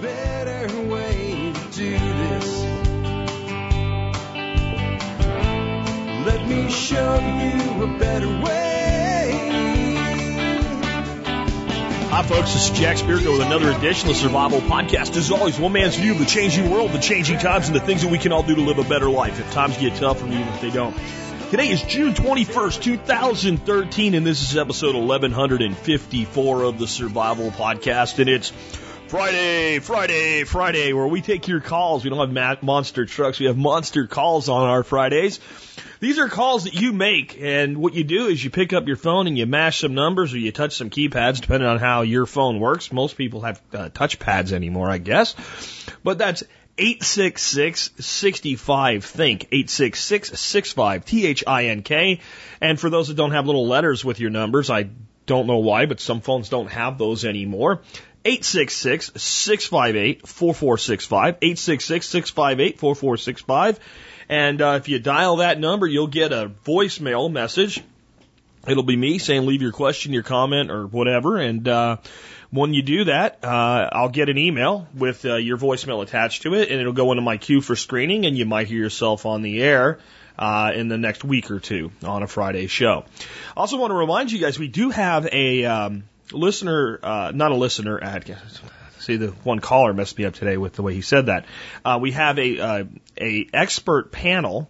better way to do this. Let me show you a better way. Hi, folks. This is Jack Spirko with another edition of the Survival Podcast. As always, one man's view of the changing world, the changing times, and the things that we can all do to live a better life if times get tough or even if they don't. Today is June 21st, 2013, and this is episode 1154 of the Survival Podcast, and it's Friday, Friday, Friday, where we take your calls. We don't have monster trucks. We have monster calls on our Fridays. These are calls that you make, and what you do is you pick up your phone and you mash some numbers or you touch some keypads, depending on how your phone works. Most people have uh, touch pads anymore, I guess. But that's 866-65-THINK. 866-65-T-H-I-N-K. And for those that don't have little letters with your numbers, I don't know why, but some phones don't have those anymore. 866-658-4465. 866-658-4465. And uh, if you dial that number, you'll get a voicemail message. It'll be me saying leave your question, your comment, or whatever. And uh, when you do that, uh, I'll get an email with uh, your voicemail attached to it, and it'll go into my queue for screening, and you might hear yourself on the air. Uh, in the next week or two on a Friday show. I also want to remind you guys, we do have a um, listener, uh, not a listener ad. See, the one caller messed me up today with the way he said that. Uh, we have a uh, a expert panel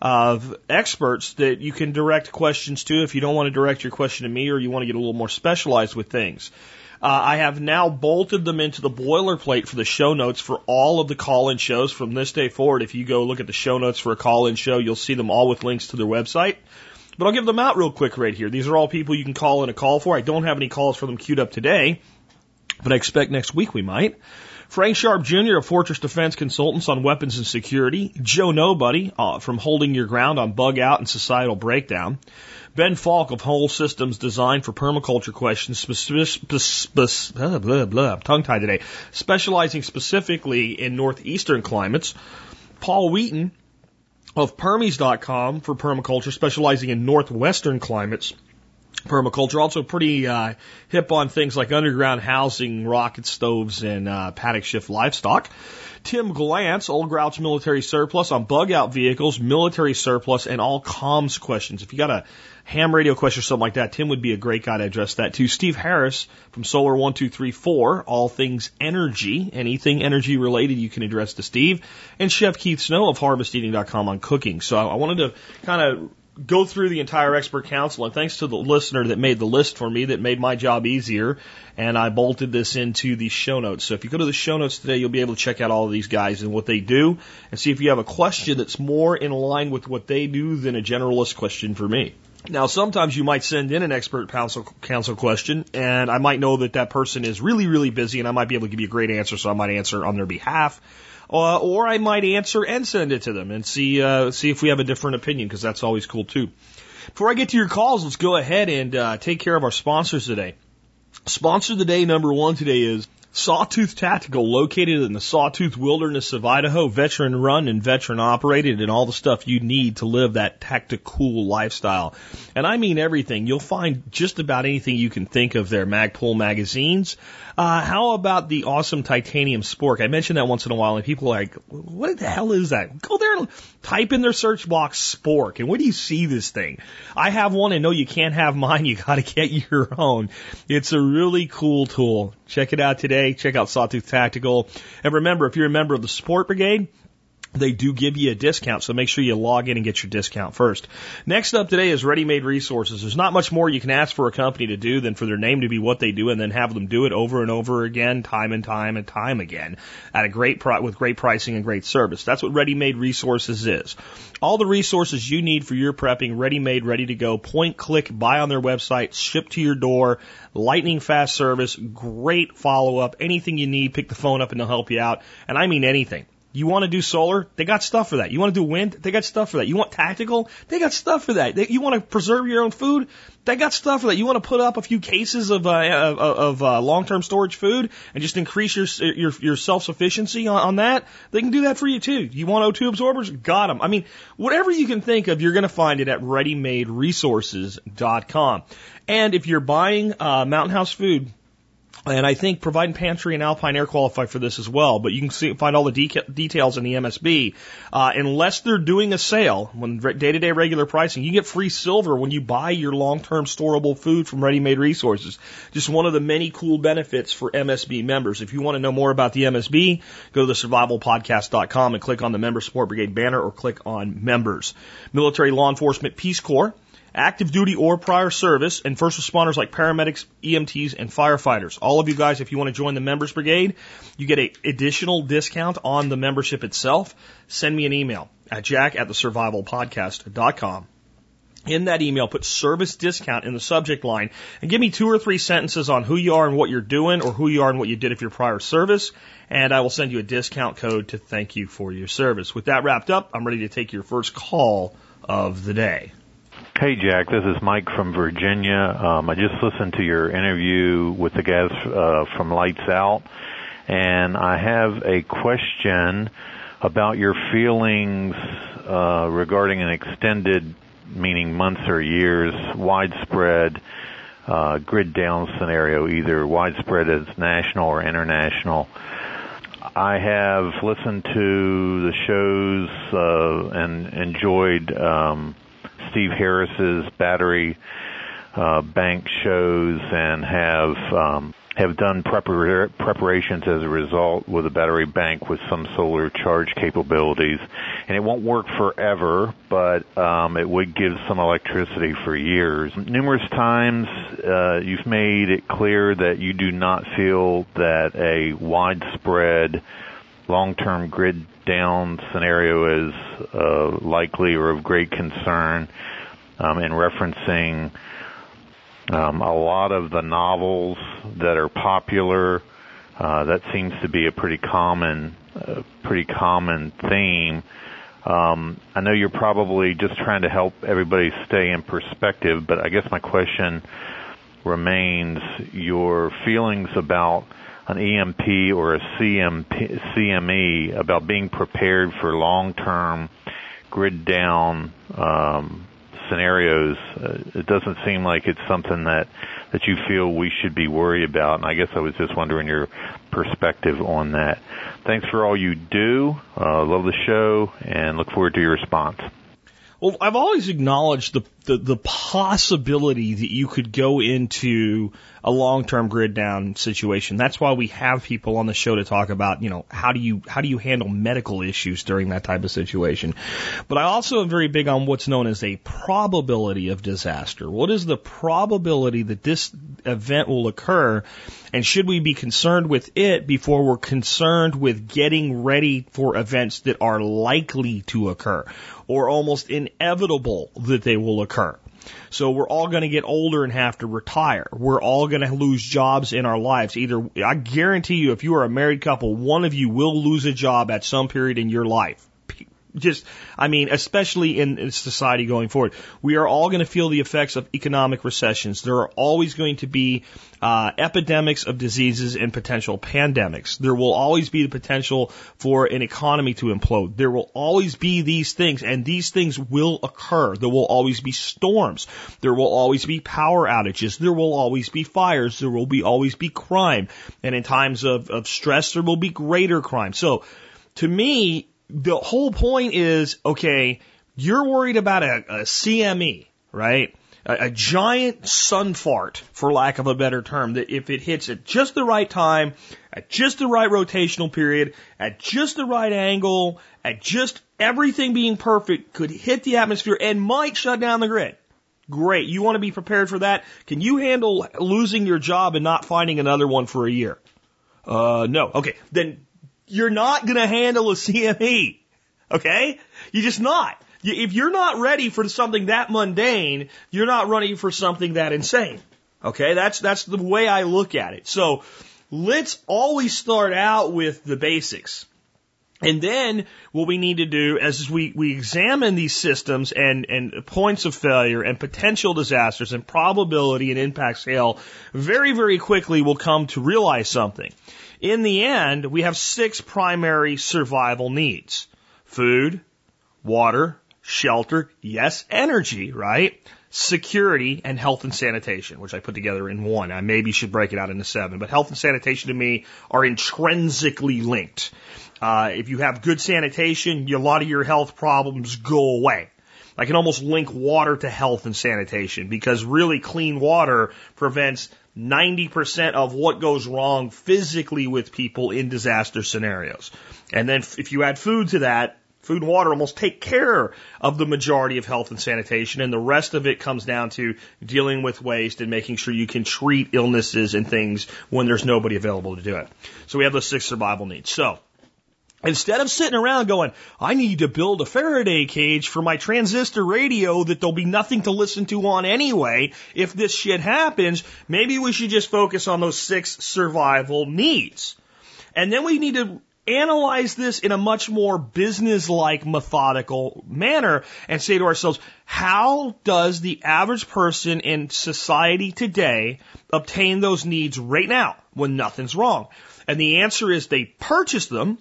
of experts that you can direct questions to if you don't want to direct your question to me or you want to get a little more specialized with things. Uh, I have now bolted them into the boilerplate for the show notes for all of the call-in shows from this day forward. If you go look at the show notes for a call-in show, you'll see them all with links to their website. But I'll give them out real quick right here. These are all people you can call in a call for. I don't have any calls for them queued up today, but I expect next week we might. Frank Sharp Jr. of Fortress Defense Consultants on weapons and security. Joe Nobody uh, from Holding Your Ground on bug out and societal breakdown. Ben Falk of Whole Systems Design for Permaculture Questions, blah, blah, blah, tongue tied today, specializing specifically in northeastern climates. Paul Wheaton of Permies.com for permaculture, specializing in northwestern climates. Permaculture also pretty uh, hip on things like underground housing, rocket stoves, and uh, paddock shift livestock. Tim Glantz, Old Grouch Military Surplus on bug out vehicles, military surplus, and all comms questions. If you got a ham radio question or something like that, Tim would be a great guy to address that to. Steve Harris from Solar One Two Three Four, all things energy, anything energy related, you can address to Steve, and Chef Keith Snow of HarvestEating.com on cooking. So I wanted to kind of go through the entire expert council and thanks to the listener that made the list for me that made my job easier and I bolted this into the show notes. So if you go to the show notes today, you'll be able to check out all of these guys and what they do and see if you have a question that's more in line with what they do than a generalist question for me. Now, sometimes you might send in an expert council, council question, and I might know that that person is really, really busy, and I might be able to give you a great answer, so I might answer on their behalf. Uh, or I might answer and send it to them and see uh, see if we have a different opinion because that's always cool too. Before I get to your calls, let's go ahead and uh, take care of our sponsors today. Sponsor of the day number one today is Sawtooth Tactical, located in the Sawtooth Wilderness of Idaho, veteran run and veteran operated, and all the stuff you need to live that tactical lifestyle. And I mean everything. You'll find just about anything you can think of there. Magpul magazines. Uh, how about the awesome titanium spork? I mention that once in a while, and people are like, "What the hell is that?" Go there and type in their search box spork, and where do you see this thing? I have one, and no, you can't have mine. You got to get your own. It's a really cool tool. Check it out today. Check out Sawtooth Tactical. And remember, if you're a member of the Support Brigade, they do give you a discount, so make sure you log in and get your discount first. Next up today is Ready Made Resources. There's not much more you can ask for a company to do than for their name to be what they do and then have them do it over and over again, time and time and time again, at a great pri- with great pricing and great service. That's what Ready Made Resources is. All the resources you need for your prepping, ready made, ready to go, point, click, buy on their website, ship to your door, lightning fast service, great follow up, anything you need, pick the phone up and they'll help you out. And I mean anything. You want to do solar? They got stuff for that. You want to do wind? They got stuff for that. You want tactical? They got stuff for that. They, you want to preserve your own food? They got stuff for that. You want to put up a few cases of uh, of, of uh, long-term storage food and just increase your your, your self-sufficiency on, on that? They can do that for you too. You want O2 absorbers? Got them. I mean, whatever you can think of, you're going to find it at ReadyMadeResources.com. And if you're buying uh, Mountain House food And I think Provident Pantry and Alpine Air qualify for this as well, but you can see, find all the details in the MSB. Uh, unless they're doing a sale, when day to day regular pricing, you get free silver when you buy your long term storable food from Ready Made Resources. Just one of the many cool benefits for MSB members. If you want to know more about the MSB, go to the survivalpodcast.com and click on the Member Support Brigade banner or click on members. Military Law Enforcement Peace Corps active duty or prior service, and first responders like paramedics, EMTs, and firefighters. All of you guys, if you want to join the members brigade, you get an additional discount on the membership itself. Send me an email at jack at the. In that email, put service discount in the subject line and give me two or three sentences on who you are and what you're doing or who you are and what you did if your prior service. And I will send you a discount code to thank you for your service. With that wrapped up, I'm ready to take your first call of the day. Hey, Jack. This is Mike from Virginia. Um, I just listened to your interview with the guys uh, from Lights Out, and I have a question about your feelings uh, regarding an extended, meaning months or years, widespread uh, grid down scenario, either widespread as national or international. I have listened to the shows uh, and enjoyed um, Steve Harris's battery uh, bank shows and have um, have done prepar- preparations as a result with a battery bank with some solar charge capabilities. And it won't work forever, but um, it would give some electricity for years. Numerous times uh, you've made it clear that you do not feel that a widespread long-term grid down scenario is uh, likely or of great concern um, in referencing um, a lot of the novels that are popular. Uh, that seems to be a pretty common, uh, pretty common theme. Um, I know you're probably just trying to help everybody stay in perspective, but I guess my question remains your feelings about an EMP or a CMP, CME about being prepared for long-term grid down um, scenarios. Uh, it doesn't seem like it's something that that you feel we should be worried about. And I guess I was just wondering your perspective on that. Thanks for all you do. Uh, love the show and look forward to your response. Well, I've always acknowledged the, the, the possibility that you could go into a long-term grid down situation. That's why we have people on the show to talk about, you know, how do you, how do you handle medical issues during that type of situation? But I also am very big on what's known as a probability of disaster. What is the probability that this event will occur? And should we be concerned with it before we're concerned with getting ready for events that are likely to occur? or almost inevitable that they will occur. So we're all going to get older and have to retire. We're all going to lose jobs in our lives. Either, I guarantee you, if you are a married couple, one of you will lose a job at some period in your life just, I mean, especially in society going forward, we are all going to feel the effects of economic recessions. There are always going to be uh, epidemics of diseases and potential pandemics. There will always be the potential for an economy to implode. There will always be these things, and these things will occur. There will always be storms. There will always be power outages. There will always be fires. There will be always be crime. And in times of, of stress, there will be greater crime. So, to me, the whole point is, okay, you're worried about a, a CME, right? A, a, giant sun fart, for lack of a better term, that if it hits at just the right time, at just the right rotational period, at just the right angle, at just everything being perfect, could hit the atmosphere and might shut down the grid. Great. You want to be prepared for that? Can you handle losing your job and not finding another one for a year? Uh, no. Okay. Then you're not going to handle a CME. Okay? You're just not. If you're not ready for something that mundane, you're not ready for something that insane. Okay? That's, that's the way I look at it. So let's always start out with the basics. And then what we need to do as we, we examine these systems and, and points of failure and potential disasters and probability and impact scale, very, very quickly we'll come to realize something. In the end, we have six primary survival needs. Food, water, shelter, yes, energy, right? security, and health and sanitation, which I put together in one. I maybe should break it out into seven, but health and sanitation to me are intrinsically linked. Uh, if you have good sanitation, a lot of your health problems go away. I can almost link water to health and sanitation because really clean water prevents 90% of what goes wrong physically with people in disaster scenarios. And then if you add food to that, food and water almost take care of the majority of health and sanitation, and the rest of it comes down to dealing with waste and making sure you can treat illnesses and things when there's nobody available to do it. So we have those six survival needs. So Instead of sitting around going, I need to build a Faraday cage for my transistor radio that there'll be nothing to listen to on anyway if this shit happens, maybe we should just focus on those six survival needs. And then we need to analyze this in a much more business-like methodical manner and say to ourselves, how does the average person in society today obtain those needs right now when nothing's wrong? And the answer is they purchase them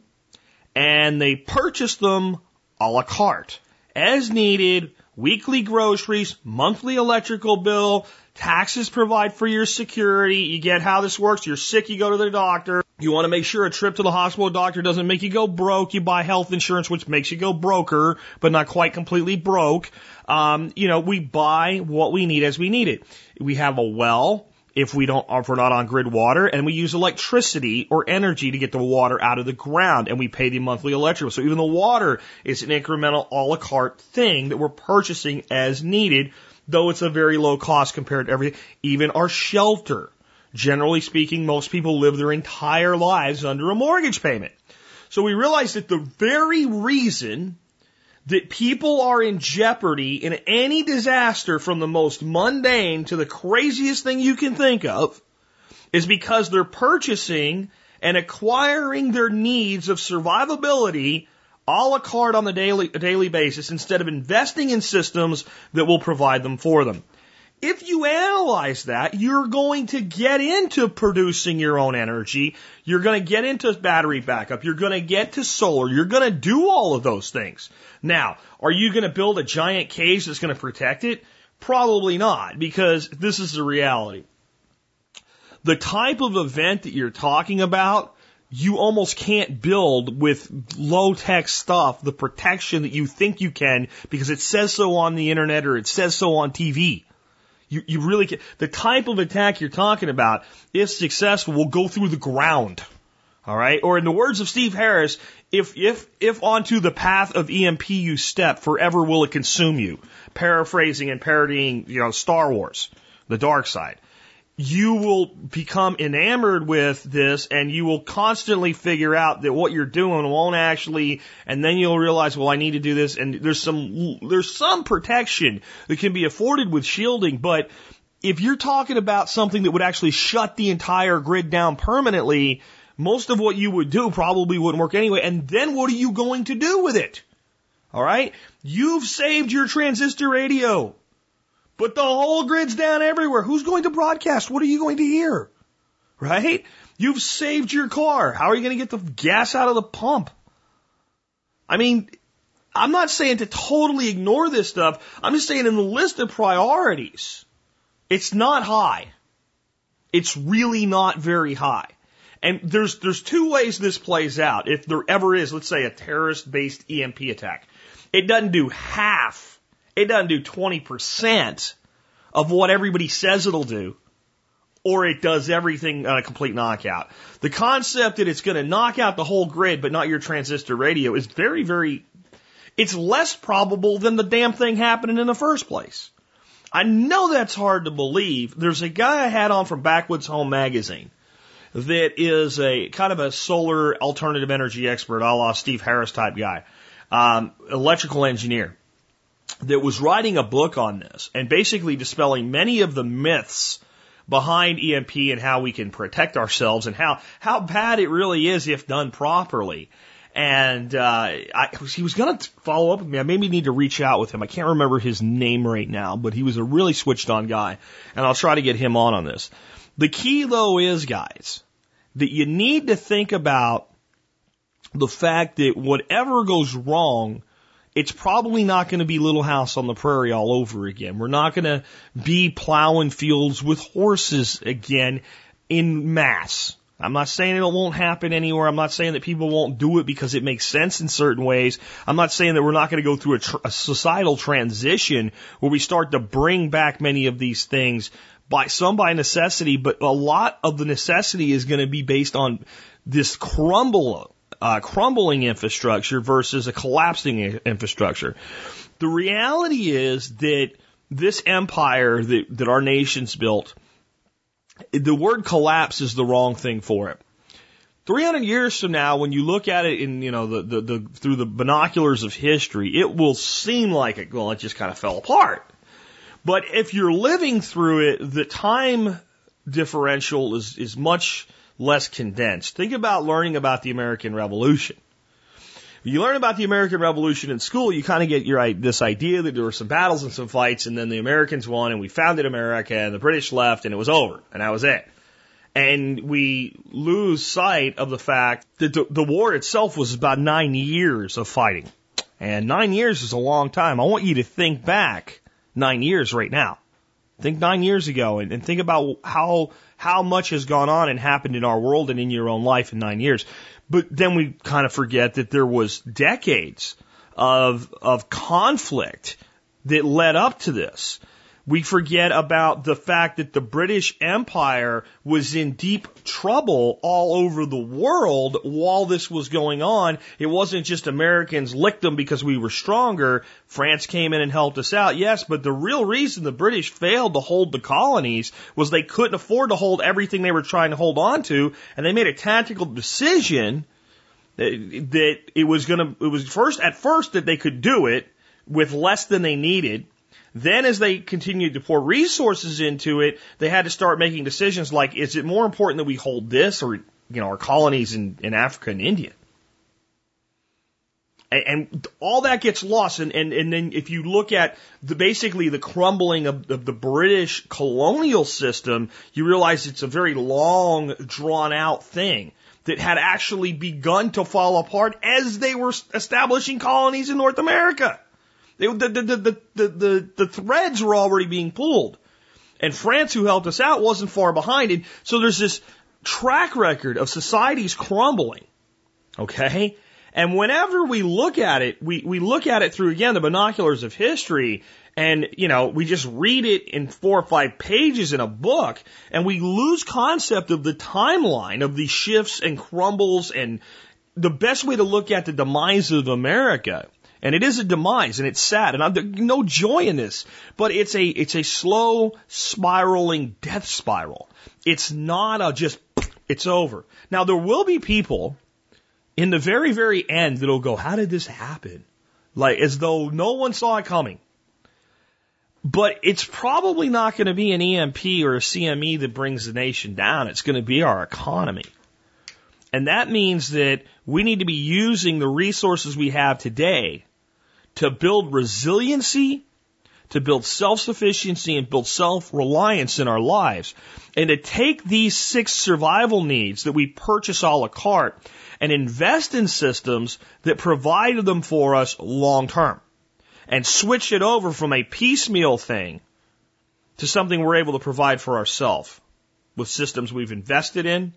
and they purchase them a la carte, as needed, weekly groceries, monthly electrical bill, taxes provide for your security. You get how this works. You're sick, you go to the doctor. You want to make sure a trip to the hospital doctor doesn't make you go broke. You buy health insurance, which makes you go broker, but not quite completely broke. Um, you know, we buy what we need as we need it. We have a well if we don't, if we're not on grid water, and we use electricity or energy to get the water out of the ground, and we pay the monthly electrical. So even the water is an incremental a la carte thing that we're purchasing as needed, though it's a very low cost compared to everything. Even our shelter. Generally speaking, most people live their entire lives under a mortgage payment. So we realize that the very reason that people are in jeopardy in any disaster from the most mundane to the craziest thing you can think of is because they're purchasing and acquiring their needs of survivability a la carte on the daily, daily basis instead of investing in systems that will provide them for them. If you analyze that, you're going to get into producing your own energy. You're going to get into battery backup. You're going to get to solar. You're going to do all of those things. Now, are you going to build a giant cage that's going to protect it? Probably not, because this is the reality. The type of event that you're talking about, you almost can't build with low tech stuff the protection that you think you can because it says so on the internet or it says so on TV. You, you really can. The type of attack you're talking about, if successful, will go through the ground. All right. Or in the words of Steve Harris, if, if, if onto the path of EMP you step, forever will it consume you. Paraphrasing and parodying, you know, Star Wars, the dark side you will become enamored with this and you will constantly figure out that what you're doing won't actually, and then you'll realize, well, I need to do this. And there's some, there's some protection that can be afforded with shielding, but if you're talking about something that would actually shut the entire grid down permanently, most of what you would do probably wouldn't work anyway. And then what are you going to do with it? All right. You've saved your transistor radio. But the whole grid's down everywhere. Who's going to broadcast? What are you going to hear? Right? You've saved your car. How are you going to get the gas out of the pump? I mean, I'm not saying to totally ignore this stuff. I'm just saying in the list of priorities, it's not high. It's really not very high. And there's, there's two ways this plays out. If there ever is, let's say a terrorist based EMP attack, it doesn't do half it doesn't do 20% of what everybody says it'll do, or it does everything on a complete knockout. The concept that it's going to knock out the whole grid, but not your transistor radio is very, very, it's less probable than the damn thing happening in the first place. I know that's hard to believe. There's a guy I had on from Backwoods Home Magazine that is a kind of a solar alternative energy expert, a la Steve Harris type guy, um, electrical engineer that was writing a book on this and basically dispelling many of the myths behind EMP and how we can protect ourselves and how, how bad it really is if done properly. And uh, I, he was going to follow up with me. I maybe need to reach out with him. I can't remember his name right now, but he was a really switched on guy. And I'll try to get him on on this. The key, though, is, guys, that you need to think about the fact that whatever goes wrong it's probably not going to be Little House on the Prairie all over again. We're not going to be plowing fields with horses again in mass. I'm not saying it won't happen anywhere. I'm not saying that people won't do it because it makes sense in certain ways. I'm not saying that we're not going to go through a, tr- a societal transition where we start to bring back many of these things by some by necessity, but a lot of the necessity is going to be based on this crumble, uh, crumbling infrastructure versus a collapsing infrastructure. The reality is that this empire that, that our nation's built the word collapse is the wrong thing for it. 300 years from now, when you look at it in, you know, the, the, the, through the binoculars of history, it will seem like it, well, it just kind of fell apart. But if you're living through it, the time differential is, is much less condensed. Think about learning about the American Revolution you learn about the American Revolution in school, you kind of get your this idea that there were some battles and some fights, and then the Americans won, and we founded America, and the British left, and it was over, and that was it. And we lose sight of the fact that the, the war itself was about nine years of fighting. And nine years is a long time. I want you to think back nine years right now. Think nine years ago and, and think about how how much has gone on and happened in our world and in your own life in nine years. But then we kind of forget that there was decades of, of conflict that led up to this. We forget about the fact that the British Empire was in deep trouble all over the world while this was going on. It wasn't just Americans licked them because we were stronger. France came in and helped us out, yes, but the real reason the British failed to hold the colonies was they couldn't afford to hold everything they were trying to hold on to, and they made a tactical decision that it was going to, it was first, at first that they could do it with less than they needed then as they continued to pour resources into it, they had to start making decisions like, is it more important that we hold this or, you know, our colonies in, in Africa and India? And, all that gets lost. And, and, and then if you look at the, basically the crumbling of, of the British colonial system, you realize it's a very long, drawn out thing that had actually begun to fall apart as they were establishing colonies in North America. The, the, the, the, the, the threads were already being pulled. And France, who helped us out, wasn't far behind. And so there's this track record of societies crumbling. Okay? And whenever we look at it, we, we look at it through, again, the binoculars of history. And, you know, we just read it in four or five pages in a book and we lose concept of the timeline of these shifts and crumbles and the best way to look at the demise of America and it is a demise and it's sad and I'm no joy in this, but it's a, it's a slow spiraling death spiral. It's not a just, it's over. Now there will be people in the very, very end that'll go, how did this happen? Like as though no one saw it coming. But it's probably not going to be an EMP or a CME that brings the nation down. It's going to be our economy. And that means that we need to be using the resources we have today to build resiliency, to build self-sufficiency and build self-reliance in our lives. And to take these six survival needs that we purchase all a la carte and invest in systems that provide them for us long term. And switch it over from a piecemeal thing to something we're able to provide for ourselves with systems we've invested in,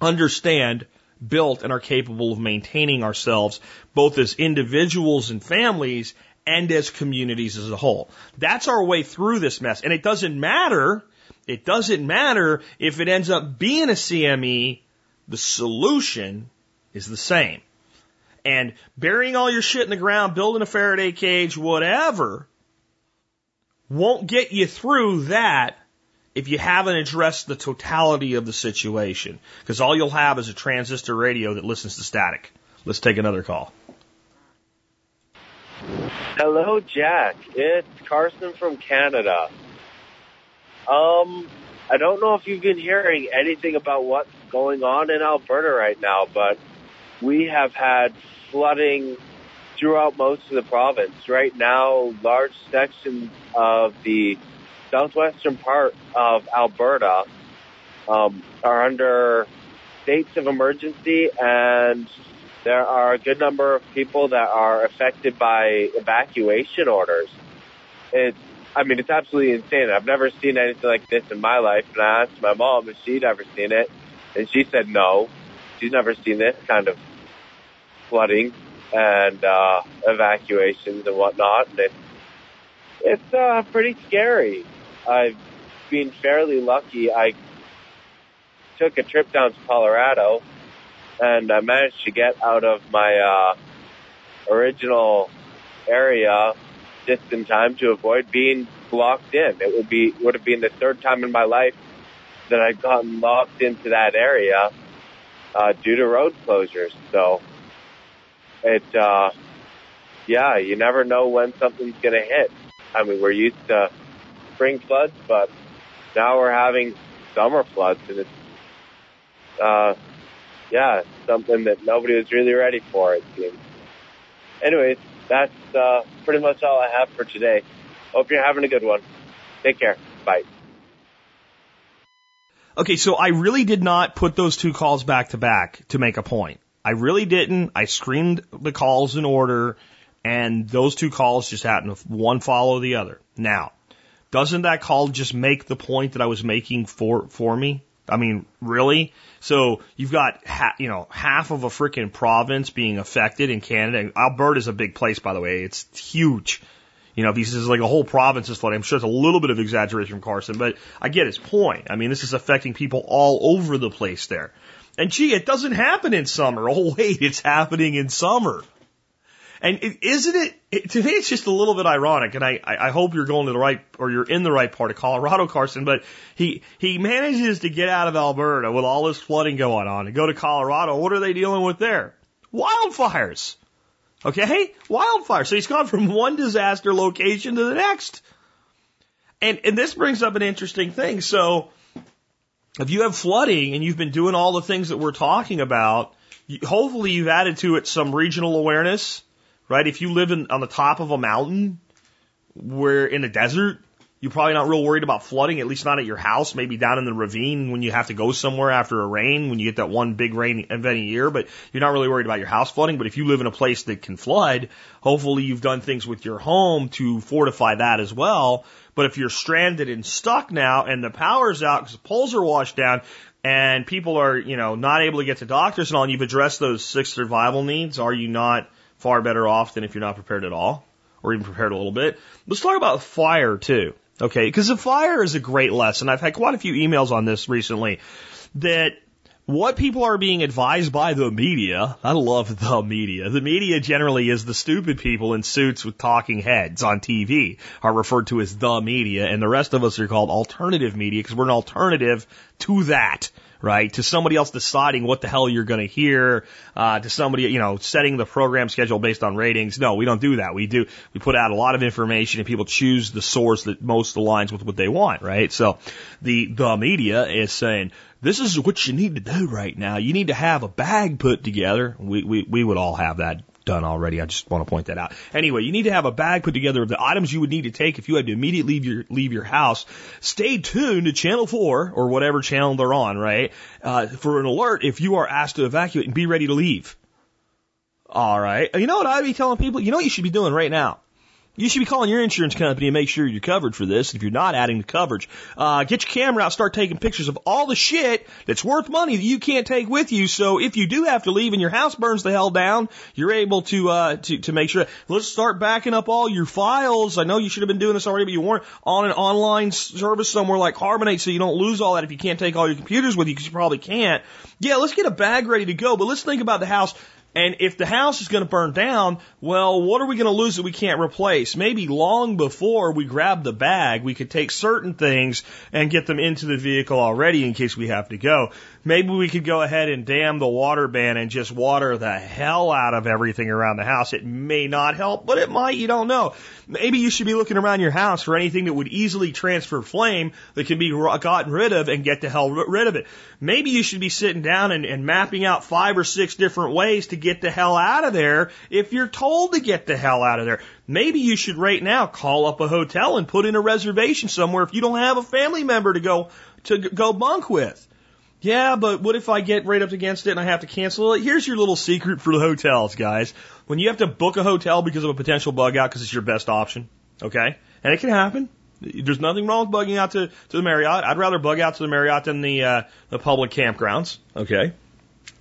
understand, built and are capable of maintaining ourselves both as individuals and families and as communities as a whole. That's our way through this mess. And it doesn't matter, it doesn't matter if it ends up being a CME, the solution is the same. And burying all your shit in the ground, building a Faraday cage, whatever, won't get you through that if you haven't addressed the totality of the situation, because all you'll have is a transistor radio that listens to static. Let's take another call. Hello, Jack. It's Carson from Canada. Um, I don't know if you've been hearing anything about what's going on in Alberta right now, but we have had flooding throughout most of the province. Right now, large sections of the southwestern part of Alberta um, are under states of emergency, and there are a good number of people that are affected by evacuation orders. It's, I mean, it's absolutely insane. I've never seen anything like this in my life. And I asked my mom if she'd ever seen it, and she said no. She's never seen this kind of flooding and uh, evacuations and whatnot. And it's it's uh, pretty scary. I've been fairly lucky. I took a trip down to Colorado and I managed to get out of my uh, original area just in time to avoid being locked in. It would be would have been the third time in my life that I'd gotten locked into that area uh, due to road closures. So it, uh, yeah, you never know when something's going to hit. I mean, we're used to spring floods, but now we're having summer floods, and it's, uh, yeah, something that nobody was really ready for, it seems. Anyways, that's uh, pretty much all I have for today. Hope you're having a good one. Take care. Bye. Okay, so I really did not put those two calls back to back to make a point. I really didn't. I screened the calls in order, and those two calls just happened to one follow the other. Now, doesn't that call just make the point that I was making for for me? I mean, really? So you've got ha- you know half of a freaking province being affected in Canada. Alberta is a big place, by the way. It's huge. You know, he says like a whole province is flooding, I'm sure it's a little bit of exaggeration from Carson, but I get his point. I mean, this is affecting people all over the place there. And gee, it doesn't happen in summer. Oh wait, it's happening in summer. And is isn't it, it, to me, it's just a little bit ironic. And I, I hope you're going to the right, or you're in the right part of Colorado, Carson, but he, he manages to get out of Alberta with all this flooding going on and go to Colorado. What are they dealing with there? Wildfires. Okay? Wildfires. So he's gone from one disaster location to the next. And, and this brings up an interesting thing. So if you have flooding and you've been doing all the things that we're talking about, hopefully you've added to it some regional awareness, right? If you live in, on the top of a mountain, where in the desert, you're probably not real worried about flooding, at least not at your house, maybe down in the ravine when you have to go somewhere after a rain, when you get that one big rain event a year, but you're not really worried about your house flooding. But if you live in a place that can flood, hopefully you've done things with your home to fortify that as well. But if you're stranded and stuck now and the power's out because the poles are washed down and people are, you know, not able to get to doctors and all, and you've addressed those six survival needs, are you not far better off than if you're not prepared at all? Or even prepared a little bit. Let's talk about fire too. Okay, because the fire is a great lesson. I've had quite a few emails on this recently that what people are being advised by the media, I love the media. The media generally is the stupid people in suits with talking heads on TV are referred to as the media, and the rest of us are called alternative media because we're an alternative to that right? To somebody else deciding what the hell you're going to hear, uh, to somebody, you know, setting the program schedule based on ratings. No, we don't do that. We do, we put out a lot of information and people choose the source that most aligns with what they want, right? So the, the media is saying, this is what you need to do right now. You need to have a bag put together. We, we, we would all have that done already. I just want to point that out. Anyway, you need to have a bag put together of the items you would need to take if you had to immediately leave your leave your house. Stay tuned to Channel Four or whatever channel they're on, right, uh, for an alert if you are asked to evacuate and be ready to leave. All right. You know what I'd be telling people? You know what you should be doing right now? You should be calling your insurance company and make sure you're covered for this. If you're not adding the coverage, uh, get your camera out, start taking pictures of all the shit that's worth money that you can't take with you. So if you do have to leave and your house burns the hell down, you're able to uh, to to make sure. Let's start backing up all your files. I know you should have been doing this already, but you weren't on an online service somewhere like Carbonite, so you don't lose all that. If you can't take all your computers with you, because you probably can't. Yeah, let's get a bag ready to go. But let's think about the house. And if the house is going to burn down, well, what are we going to lose that we can't replace? Maybe long before we grab the bag, we could take certain things and get them into the vehicle already in case we have to go. Maybe we could go ahead and damn the water ban and just water the hell out of everything around the house. It may not help, but it might. You don't know. Maybe you should be looking around your house for anything that would easily transfer flame that can be gotten rid of and get the hell rid of it. Maybe you should be sitting down and, and mapping out five or six different ways to get the hell out of there if you're told to get the hell out of there. Maybe you should right now call up a hotel and put in a reservation somewhere if you don't have a family member to go to go bunk with. Yeah, but what if I get right up against it and I have to cancel it? Here's your little secret for the hotels, guys. When you have to book a hotel because of a potential bug out because it's your best option, okay? And it can happen. There's nothing wrong with bugging out to, to the Marriott. I'd rather bug out to the Marriott than the, uh, the public campgrounds, okay?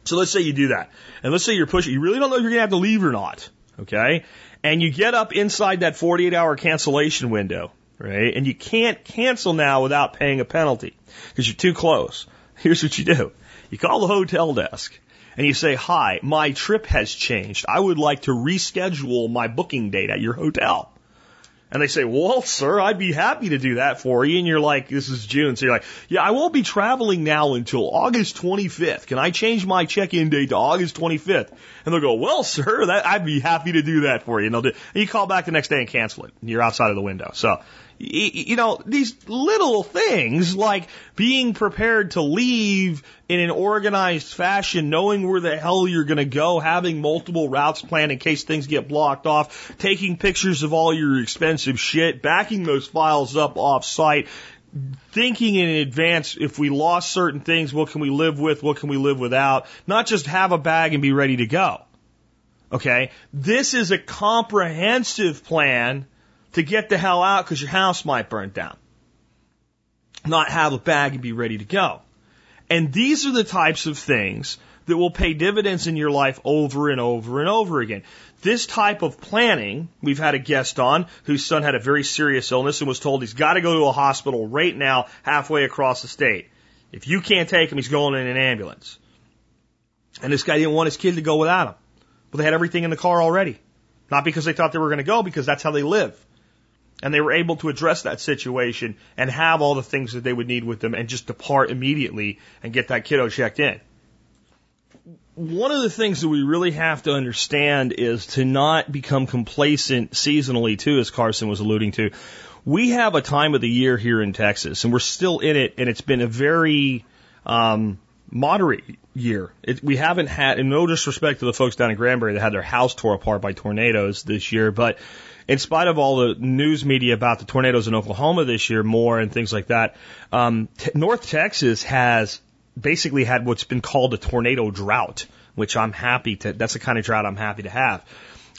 So let's say you do that. And let's say you're pushing, you really don't know if you're going to have to leave or not, okay? And you get up inside that 48 hour cancellation window, right? And you can't cancel now without paying a penalty because you're too close. Here's what you do. You call the hotel desk and you say, hi, my trip has changed. I would like to reschedule my booking date at your hotel. And they say, well, sir, I'd be happy to do that for you. And you're like, this is June. So you're like, yeah, I won't be traveling now until August 25th. Can I change my check-in date to August 25th? And they'll go, well, sir, that, I'd be happy to do that for you. And they'll do, and you call back the next day and cancel it. And you're outside of the window. So you know, these little things like being prepared to leave in an organized fashion, knowing where the hell you're going to go, having multiple routes planned in case things get blocked off, taking pictures of all your expensive shit, backing those files up off site, thinking in advance if we lost certain things, what can we live with, what can we live without, not just have a bag and be ready to go. Okay? This is a comprehensive plan to get the hell out because your house might burn down. Not have a bag and be ready to go. And these are the types of things that will pay dividends in your life over and over and over again. This type of planning, we've had a guest on whose son had a very serious illness and was told he's got to go to a hospital right now, halfway across the state. If you can't take him, he's going in an ambulance. And this guy didn't want his kid to go without him. But they had everything in the car already. Not because they thought they were going to go, because that's how they live. And they were able to address that situation and have all the things that they would need with them and just depart immediately and get that kiddo checked in. One of the things that we really have to understand is to not become complacent seasonally too, as Carson was alluding to. We have a time of the year here in Texas and we're still in it and it's been a very, um, moderate year. It, we haven't had, in no disrespect to the folks down in Granbury that had their house tore apart by tornadoes this year, but in spite of all the news media about the tornadoes in Oklahoma this year, more and things like that, um, t- North Texas has basically had what's been called a tornado drought, which I'm happy to, that's the kind of drought I'm happy to have.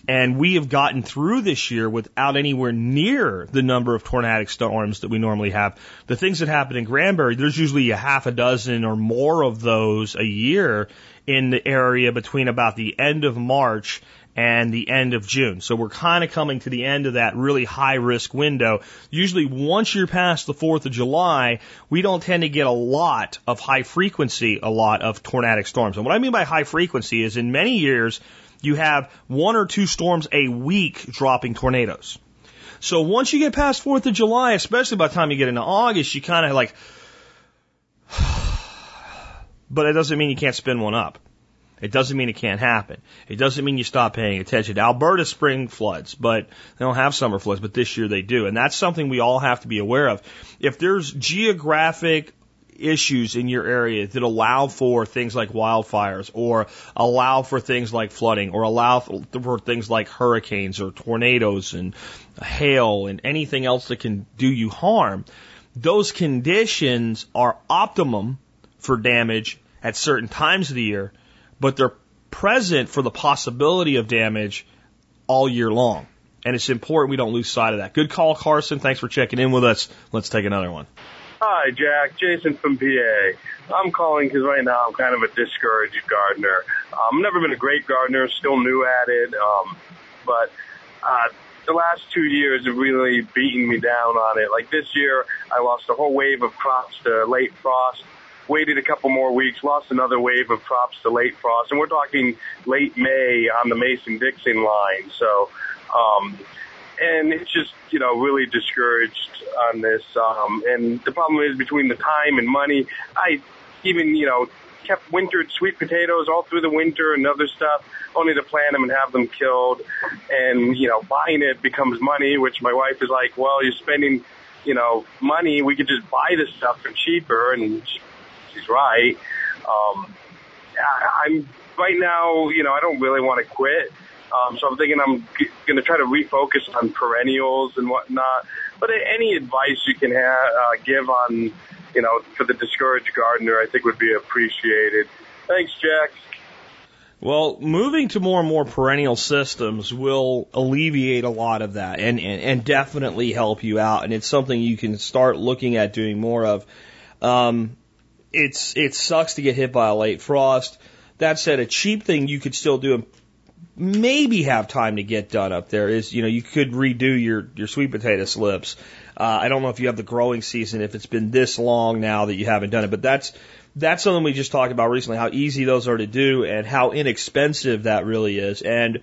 And we have gotten through this year without anywhere near the number of tornadic storms that we normally have. The things that happen in Granbury, there's usually a half a dozen or more of those a year in the area between about the end of March and the end of June. So we're kind of coming to the end of that really high risk window. Usually once you're past the 4th of July, we don't tend to get a lot of high frequency, a lot of tornadic storms. And what I mean by high frequency is in many years, you have one or two storms a week dropping tornadoes. So once you get past 4th of July, especially by the time you get into August, you kind of like, but it doesn't mean you can't spin one up. It doesn't mean it can't happen. It doesn't mean you stop paying attention. Alberta spring floods, but they don't have summer floods, but this year they do. And that's something we all have to be aware of. If there's geographic issues in your area that allow for things like wildfires or allow for things like flooding or allow for things like hurricanes or tornadoes and hail and anything else that can do you harm, those conditions are optimum for damage at certain times of the year but they're present for the possibility of damage all year long. And it's important we don't lose sight of that. Good call, Carson. Thanks for checking in with us. Let's take another one. Hi, Jack. Jason from PA. I'm calling because right now I'm kind of a discouraged gardener. I've um, never been a great gardener, still new at it, um, but uh, the last two years have really beaten me down on it. Like this year, I lost a whole wave of crops to late frost waited a couple more weeks, lost another wave of crops to late frost, and we're talking late May on the Mason-Dixon line. So, um, and it's just, you know, really discouraged on this. Um, and the problem is between the time and money, I even, you know, kept wintered sweet potatoes all through the winter and other stuff, only to plant them and have them killed. And, you know, buying it becomes money, which my wife is like, well, you're spending, you know, money. We could just buy this stuff for cheaper. And right. Um, I, I'm right now, you know, I don't really want to quit. Um, so I'm thinking I'm g- going to try to refocus on perennials and whatnot. But any advice you can ha- uh, give on you know, for the discouraged gardener, I think would be appreciated. Thanks, Jack. Well, moving to more and more perennial systems will alleviate a lot of that and, and, and definitely help you out. And it's something you can start looking at doing more of. Um, it's, it sucks to get hit by a late frost. That said, a cheap thing you could still do and maybe have time to get done up there is, you know, you could redo your, your sweet potato slips. Uh, I don't know if you have the growing season, if it's been this long now that you haven't done it, but that's, that's something we just talked about recently, how easy those are to do and how inexpensive that really is. And,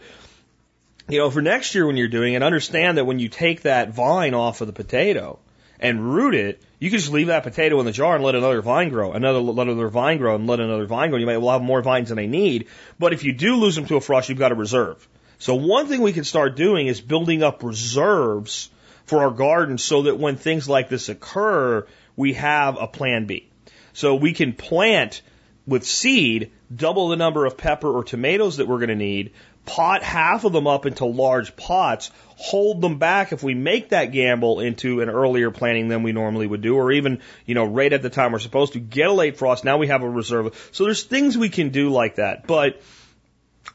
you know, for next year when you're doing it, understand that when you take that vine off of the potato and root it, you can just leave that potato in the jar and let another vine grow, another let another vine grow, and let another vine grow. You might well have more vines than they need, but if you do lose them to a frost, you've got a reserve. So one thing we can start doing is building up reserves for our garden so that when things like this occur, we have a plan B. So we can plant with seed double the number of pepper or tomatoes that we're going to need, pot half of them up into large pots, hold them back if we make that gamble into an earlier planting than we normally would do, or even, you know, right at the time we're supposed to get a late frost. Now we have a reserve. So there's things we can do like that. But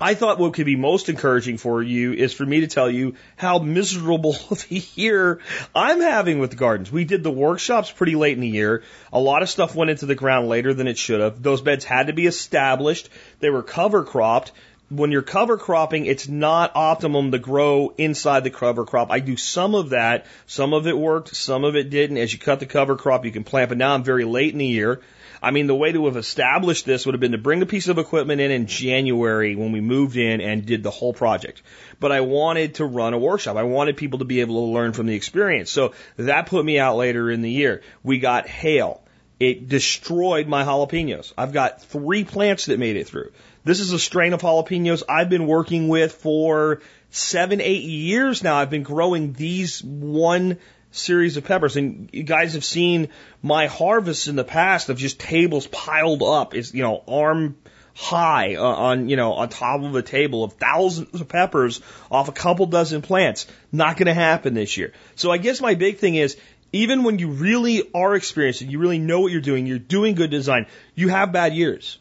I thought what could be most encouraging for you is for me to tell you how miserable of a year I'm having with the gardens. We did the workshops pretty late in the year. A lot of stuff went into the ground later than it should have. Those beds had to be established. They were cover cropped. When you're cover cropping, it's not optimum to grow inside the cover crop. I do some of that. Some of it worked. Some of it didn't. As you cut the cover crop, you can plant. But now I'm very late in the year. I mean, the way to have established this would have been to bring a piece of equipment in in January when we moved in and did the whole project. But I wanted to run a workshop. I wanted people to be able to learn from the experience. So that put me out later in the year. We got hail. It destroyed my jalapenos. I've got three plants that made it through. This is a strain of jalapenos I've been working with for seven, eight years now. I've been growing these one series of peppers. And you guys have seen my harvests in the past of just tables piled up, is you know arm high uh, on you know on top of a table of thousands of peppers off a couple dozen plants. Not going to happen this year. So I guess my big thing is. Even when you really are experiencing, you really know what you're doing, you're doing good design, you have bad years.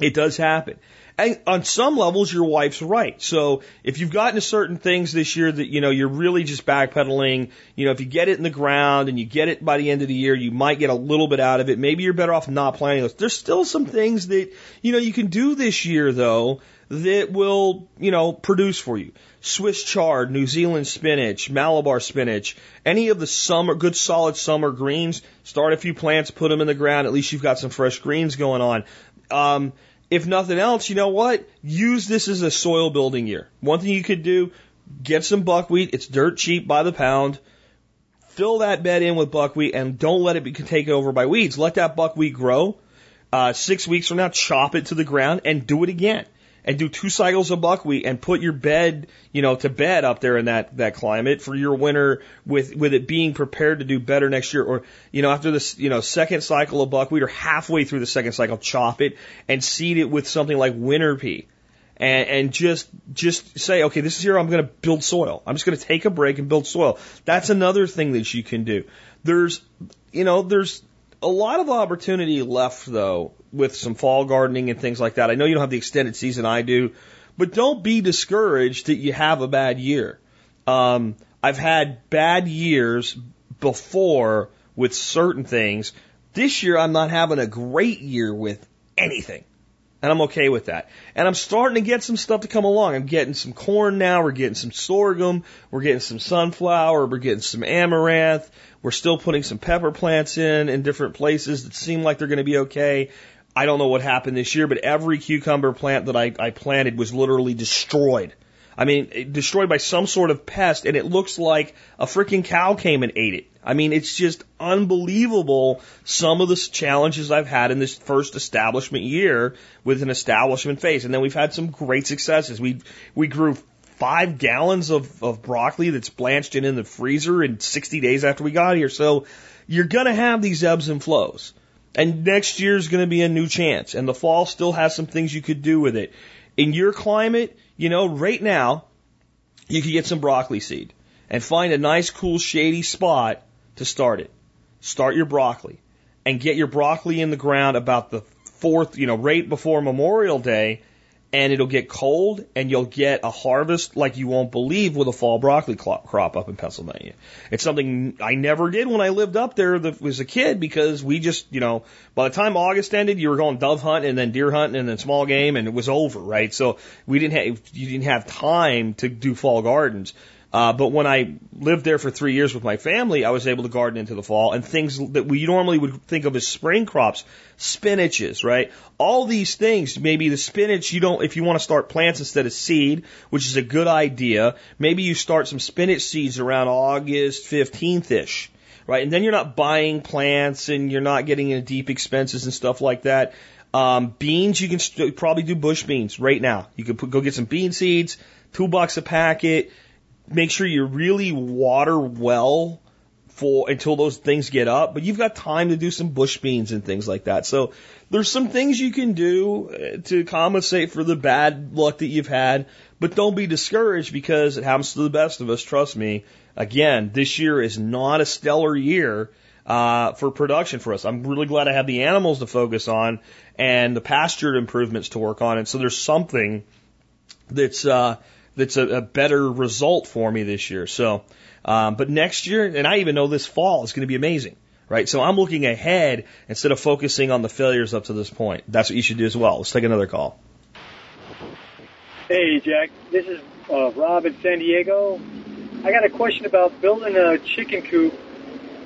It does happen. And on some levels, your wife's right. So if you've gotten to certain things this year that, you know, you're really just backpedaling, you know, if you get it in the ground and you get it by the end of the year, you might get a little bit out of it. Maybe you're better off not planting those. There's still some things that, you know, you can do this year though that will, you know, produce for you. Swiss chard, New Zealand spinach, Malabar spinach, any of the summer, good solid summer greens, start a few plants, put them in the ground. At least you've got some fresh greens going on. Um, if nothing else, you know what? Use this as a soil building year. One thing you could do, get some buckwheat. It's dirt cheap by the pound. Fill that bed in with buckwheat and don't let it be taken over by weeds. Let that buckwheat grow. Uh, six weeks from now, chop it to the ground and do it again and do two cycles of buckwheat and put your bed, you know, to bed up there in that, that climate for your winter with, with it being prepared to do better next year. Or, you know, after this, you know, second cycle of buckwheat or halfway through the second cycle, chop it and seed it with something like winter pea. And, and just, just say, okay, this is here, I'm going to build soil. I'm just going to take a break and build soil. That's another thing that you can do. There's, you know, there's a lot of opportunity left though with some fall gardening and things like that. I know you don't have the extended season I do, but don't be discouraged that you have a bad year. Um, I've had bad years before with certain things. This year I'm not having a great year with anything. And I'm okay with that. And I'm starting to get some stuff to come along. I'm getting some corn now. We're getting some sorghum. We're getting some sunflower. We're getting some amaranth. We're still putting some pepper plants in in different places that seem like they're going to be okay. I don't know what happened this year, but every cucumber plant that I, I planted was literally destroyed. I mean, destroyed by some sort of pest, and it looks like a freaking cow came and ate it. I mean, it's just unbelievable some of the challenges I've had in this first establishment year with an establishment phase. And then we've had some great successes. We, we grew five gallons of, of broccoli that's blanched and in the freezer in 60 days after we got here. So you're going to have these ebbs and flows. And next year's going to be a new chance. And the fall still has some things you could do with it. In your climate, you know, right now, you could get some broccoli seed and find a nice, cool, shady spot to start it. Start your broccoli. and get your broccoli in the ground about the fourth, you know, right before Memorial Day, and it'll get cold and you'll get a harvest like you won't believe with a fall broccoli crop up in Pennsylvania. It's something I never did when I lived up there as a kid because we just, you know, by the time August ended, you were going dove hunting and then deer hunting and then small game and it was over, right? So we didn't have, you didn't have time to do fall gardens. Uh, but when I lived there for three years with my family, I was able to garden into the fall and things that we normally would think of as spring crops, spinaches, right? All these things, maybe the spinach, you don't, if you want to start plants instead of seed, which is a good idea, maybe you start some spinach seeds around August 15th-ish, right? And then you're not buying plants and you're not getting into deep expenses and stuff like that. Um, beans, you can st- probably do bush beans right now. You could put, go get some bean seeds, two bucks a packet make sure you really water well for until those things get up, but you've got time to do some bush beans and things like that. So there's some things you can do uh, to compensate for the bad luck that you've had, but don't be discouraged because it happens to the best of us. Trust me. Again, this year is not a stellar year uh, for production for us. I'm really glad I have the animals to focus on and the pasture improvements to work on, and so there's something that's uh, that's a, a better result for me this year. So, um, but next year, and I even know this fall is going to be amazing, right? So I'm looking ahead instead of focusing on the failures up to this point. That's what you should do as well. Let's take another call. Hey, Jack. This is uh, Rob in San Diego. I got a question about building a chicken coop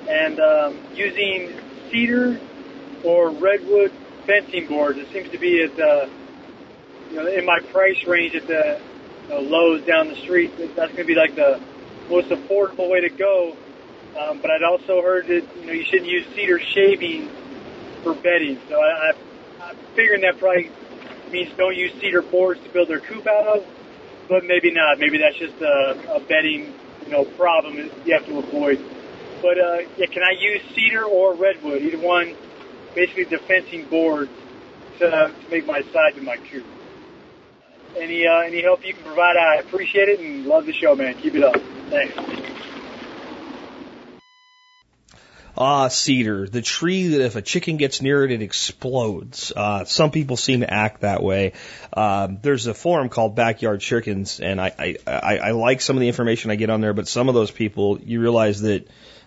and um, using cedar or redwood fencing boards. It seems to be at the, you know, in my price range at the know, Lowe's down the street. That's going to be like the most affordable way to go. Um, but I'd also heard that you know you shouldn't use cedar shavings for bedding. So I, I, I'm figuring that probably means don't use cedar boards to build their coop out of. But maybe not. Maybe that's just a, a bedding you know problem you have to avoid. But uh, yeah, can I use cedar or redwood? Either one, basically the fencing board to, to make my side to my coop any uh, any help you can provide, I appreciate it and love the show, man. Keep it up. Thanks. Ah, cedar, the tree that if a chicken gets near it, it explodes. Uh, some people seem to act that way. Um, there's a forum called Backyard Chickens, and I, I, I, I like some of the information I get on there, but some of those people, you realize that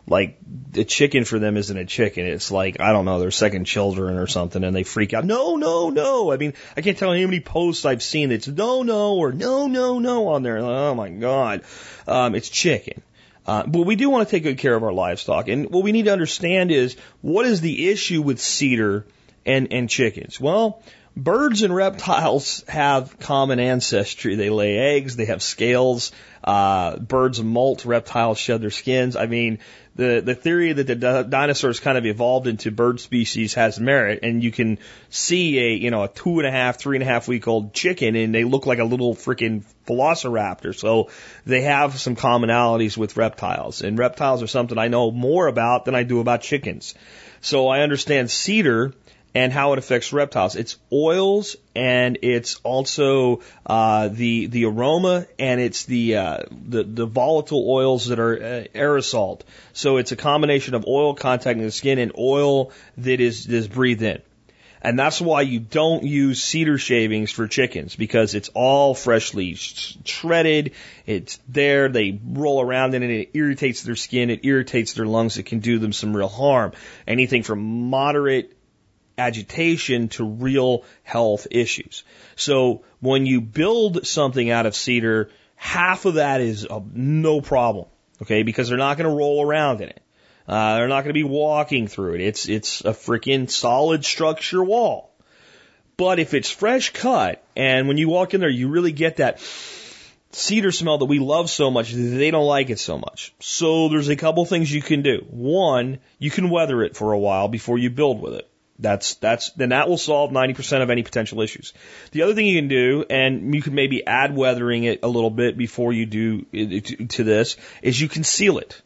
like the chicken for them isn't a chicken. It's like, I don't know, their second children or something and they freak out. No, no, no. I mean, I can't tell you how many posts I've seen that's no, no, or no, no, no on there. Oh my God. Um, it's chicken. Uh, but we do want to take good care of our livestock. And what we need to understand is what is the issue with cedar and, and chickens? Well, birds and reptiles have common ancestry. They lay eggs, they have scales, uh, birds molt, reptiles shed their skins. I mean, the the theory that the dinosaurs kind of evolved into bird species has merit, and you can see a you know a two and a half, three and a half week old chicken, and they look like a little freaking velociraptor. So they have some commonalities with reptiles, and reptiles are something I know more about than I do about chickens. So I understand cedar and how it affects reptiles. It's oils and it's also uh, the the aroma and it's the uh, the, the volatile oils that are uh, aerosol. So it's a combination of oil contacting the skin and oil that is is breathed in. And that's why you don't use cedar shavings for chickens because it's all freshly shredded. It's there. They roll around in it. It irritates their skin. It irritates their lungs. It can do them some real harm. Anything from moderate agitation to real health issues. So when you build something out of cedar, half of that is uh, no problem. Okay, because they're not going to roll around in it. Uh, they're not going to be walking through it. It's it's a freaking solid structure wall. But if it's fresh cut, and when you walk in there, you really get that cedar smell that we love so much, they don't like it so much. So there's a couple things you can do. One, you can weather it for a while before you build with it. That's that's then that will solve 90% of any potential issues. The other thing you can do, and you can maybe add weathering it a little bit before you do to, this, is you can seal it.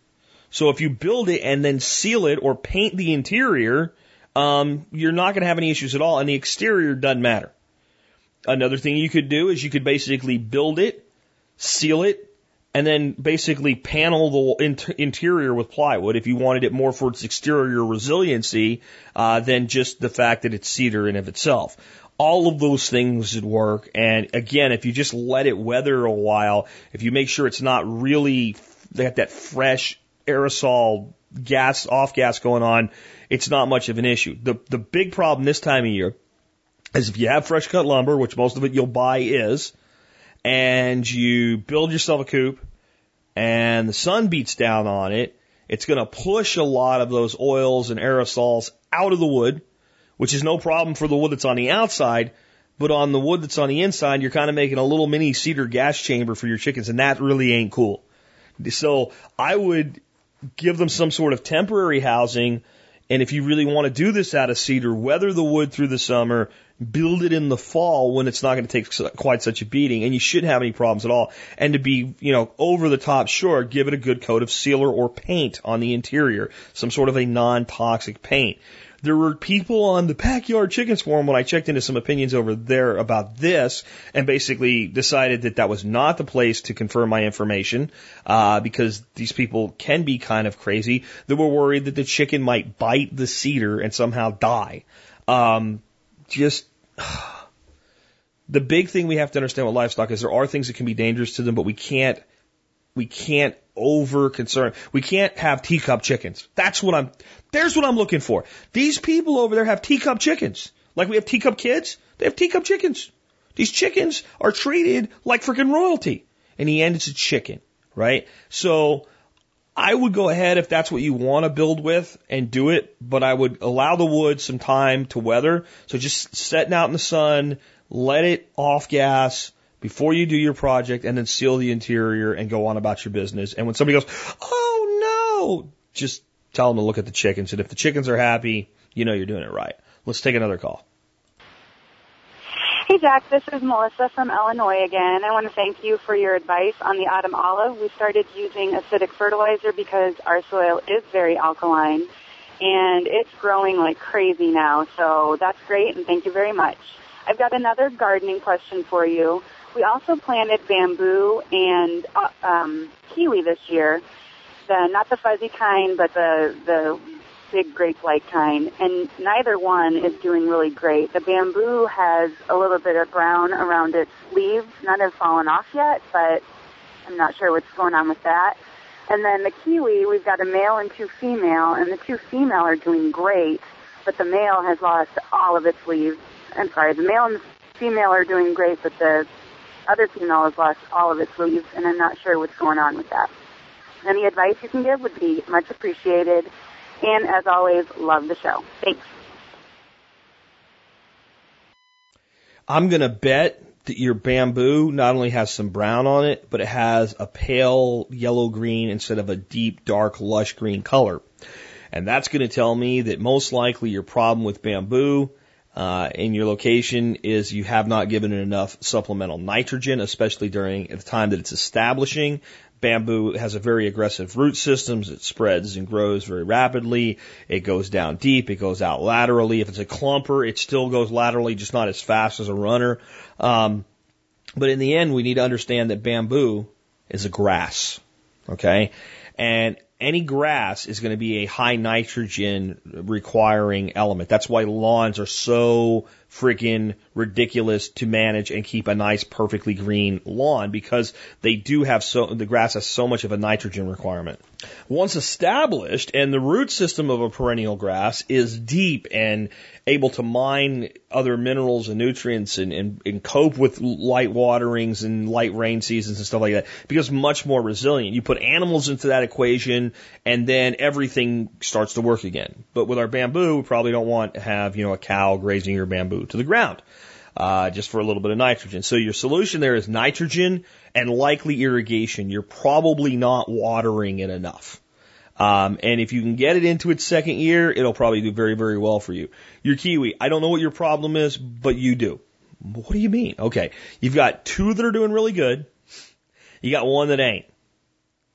So if you build it and then seal it or paint the interior, um, you're not going to have any issues at all, and the exterior doesn't matter. Another thing you could do is you could basically build it, seal it, and then basically panel the in- interior with plywood if you wanted it more for its exterior resiliency uh, than just the fact that it's cedar in of itself. All of those things would work. And again, if you just let it weather a while, if you make sure it's not really they got that fresh aerosol gas off gas going on, it's not much of an issue. The the big problem this time of year is if you have fresh cut lumber, which most of it you'll buy is, and you build yourself a coop and the sun beats down on it, it's going to push a lot of those oils and aerosols out of the wood, which is no problem for the wood that's on the outside. But on the wood that's on the inside, you're kind of making a little mini cedar gas chamber for your chickens, and that really ain't cool. So I would give them some sort of temporary housing. And if you really want to do this out of cedar, weather the wood through the summer, build it in the fall when it's not going to take quite such a beating, and you shouldn't have any problems at all. And to be, you know, over the top sure, give it a good coat of sealer or paint on the interior, some sort of a non-toxic paint. There were people on the Backyard Chickens forum when I checked into some opinions over there about this and basically decided that that was not the place to confirm my information uh, because these people can be kind of crazy. They were worried that the chicken might bite the cedar and somehow die. Um, just the big thing we have to understand with livestock is there are things that can be dangerous to them, but we can't we can't over concern. We can't have teacup chickens. That's what I'm, there's what I'm looking for. These people over there have teacup chickens. Like we have teacup kids, they have teacup chickens. These chickens are treated like freaking royalty. In the end, it's a chicken, right? So I would go ahead if that's what you want to build with and do it, but I would allow the wood some time to weather. So just setting out in the sun, let it off gas, before you do your project and then seal the interior and go on about your business. And when somebody goes, oh no, just tell them to look at the chickens. And if the chickens are happy, you know you're doing it right. Let's take another call. Hey Jack, this is Melissa from Illinois again. I want to thank you for your advice on the autumn olive. We started using acidic fertilizer because our soil is very alkaline and it's growing like crazy now. So that's great and thank you very much. I've got another gardening question for you. We also planted bamboo and uh, um, kiwi this year. The not the fuzzy kind, but the the big grape-like kind, and neither one is doing really great. The bamboo has a little bit of brown around its leaves. None have fallen off yet, but I'm not sure what's going on with that. And then the kiwi, we've got a male and two female, and the two female are doing great, but the male has lost all of its leaves. I'm sorry, the male and female are doing great, but the other female has lost all of its leaves, and I'm not sure what's going on with that. Any advice you can give would be much appreciated. And as always, love the show. Thanks. I'm going to bet that your bamboo not only has some brown on it, but it has a pale yellow green instead of a deep, dark, lush green color. And that's going to tell me that most likely your problem with bamboo uh, in your location is you have not given it enough supplemental nitrogen, especially during the time that it's establishing. Bamboo has a very aggressive root system. It spreads and grows very rapidly. It goes down deep. It goes out laterally. If it's a clumper, it still goes laterally, just not as fast as a runner. Um, but in the end, we need to understand that bamboo is a grass. Okay. And any grass is going to be a high nitrogen requiring element. That's why lawns are so freaking ridiculous to manage and keep a nice, perfectly green lawn because they do have so, the grass has so much of a nitrogen requirement. Once established and the root system of a perennial grass is deep and able to mine other minerals and nutrients and, and, and cope with light waterings and light rain seasons and stuff like that, it becomes much more resilient. You put animals into that equation and then everything starts to work again. But with our bamboo, we probably don't want to have, you know, a cow grazing your bamboo to the ground. Uh, just for a little bit of nitrogen. So your solution there is nitrogen and likely irrigation. You're probably not watering it enough. Um, and if you can get it into its second year, it'll probably do very, very well for you. Your kiwi, I don't know what your problem is, but you do. What do you mean? Okay. You've got two that are doing really good. You got one that ain't.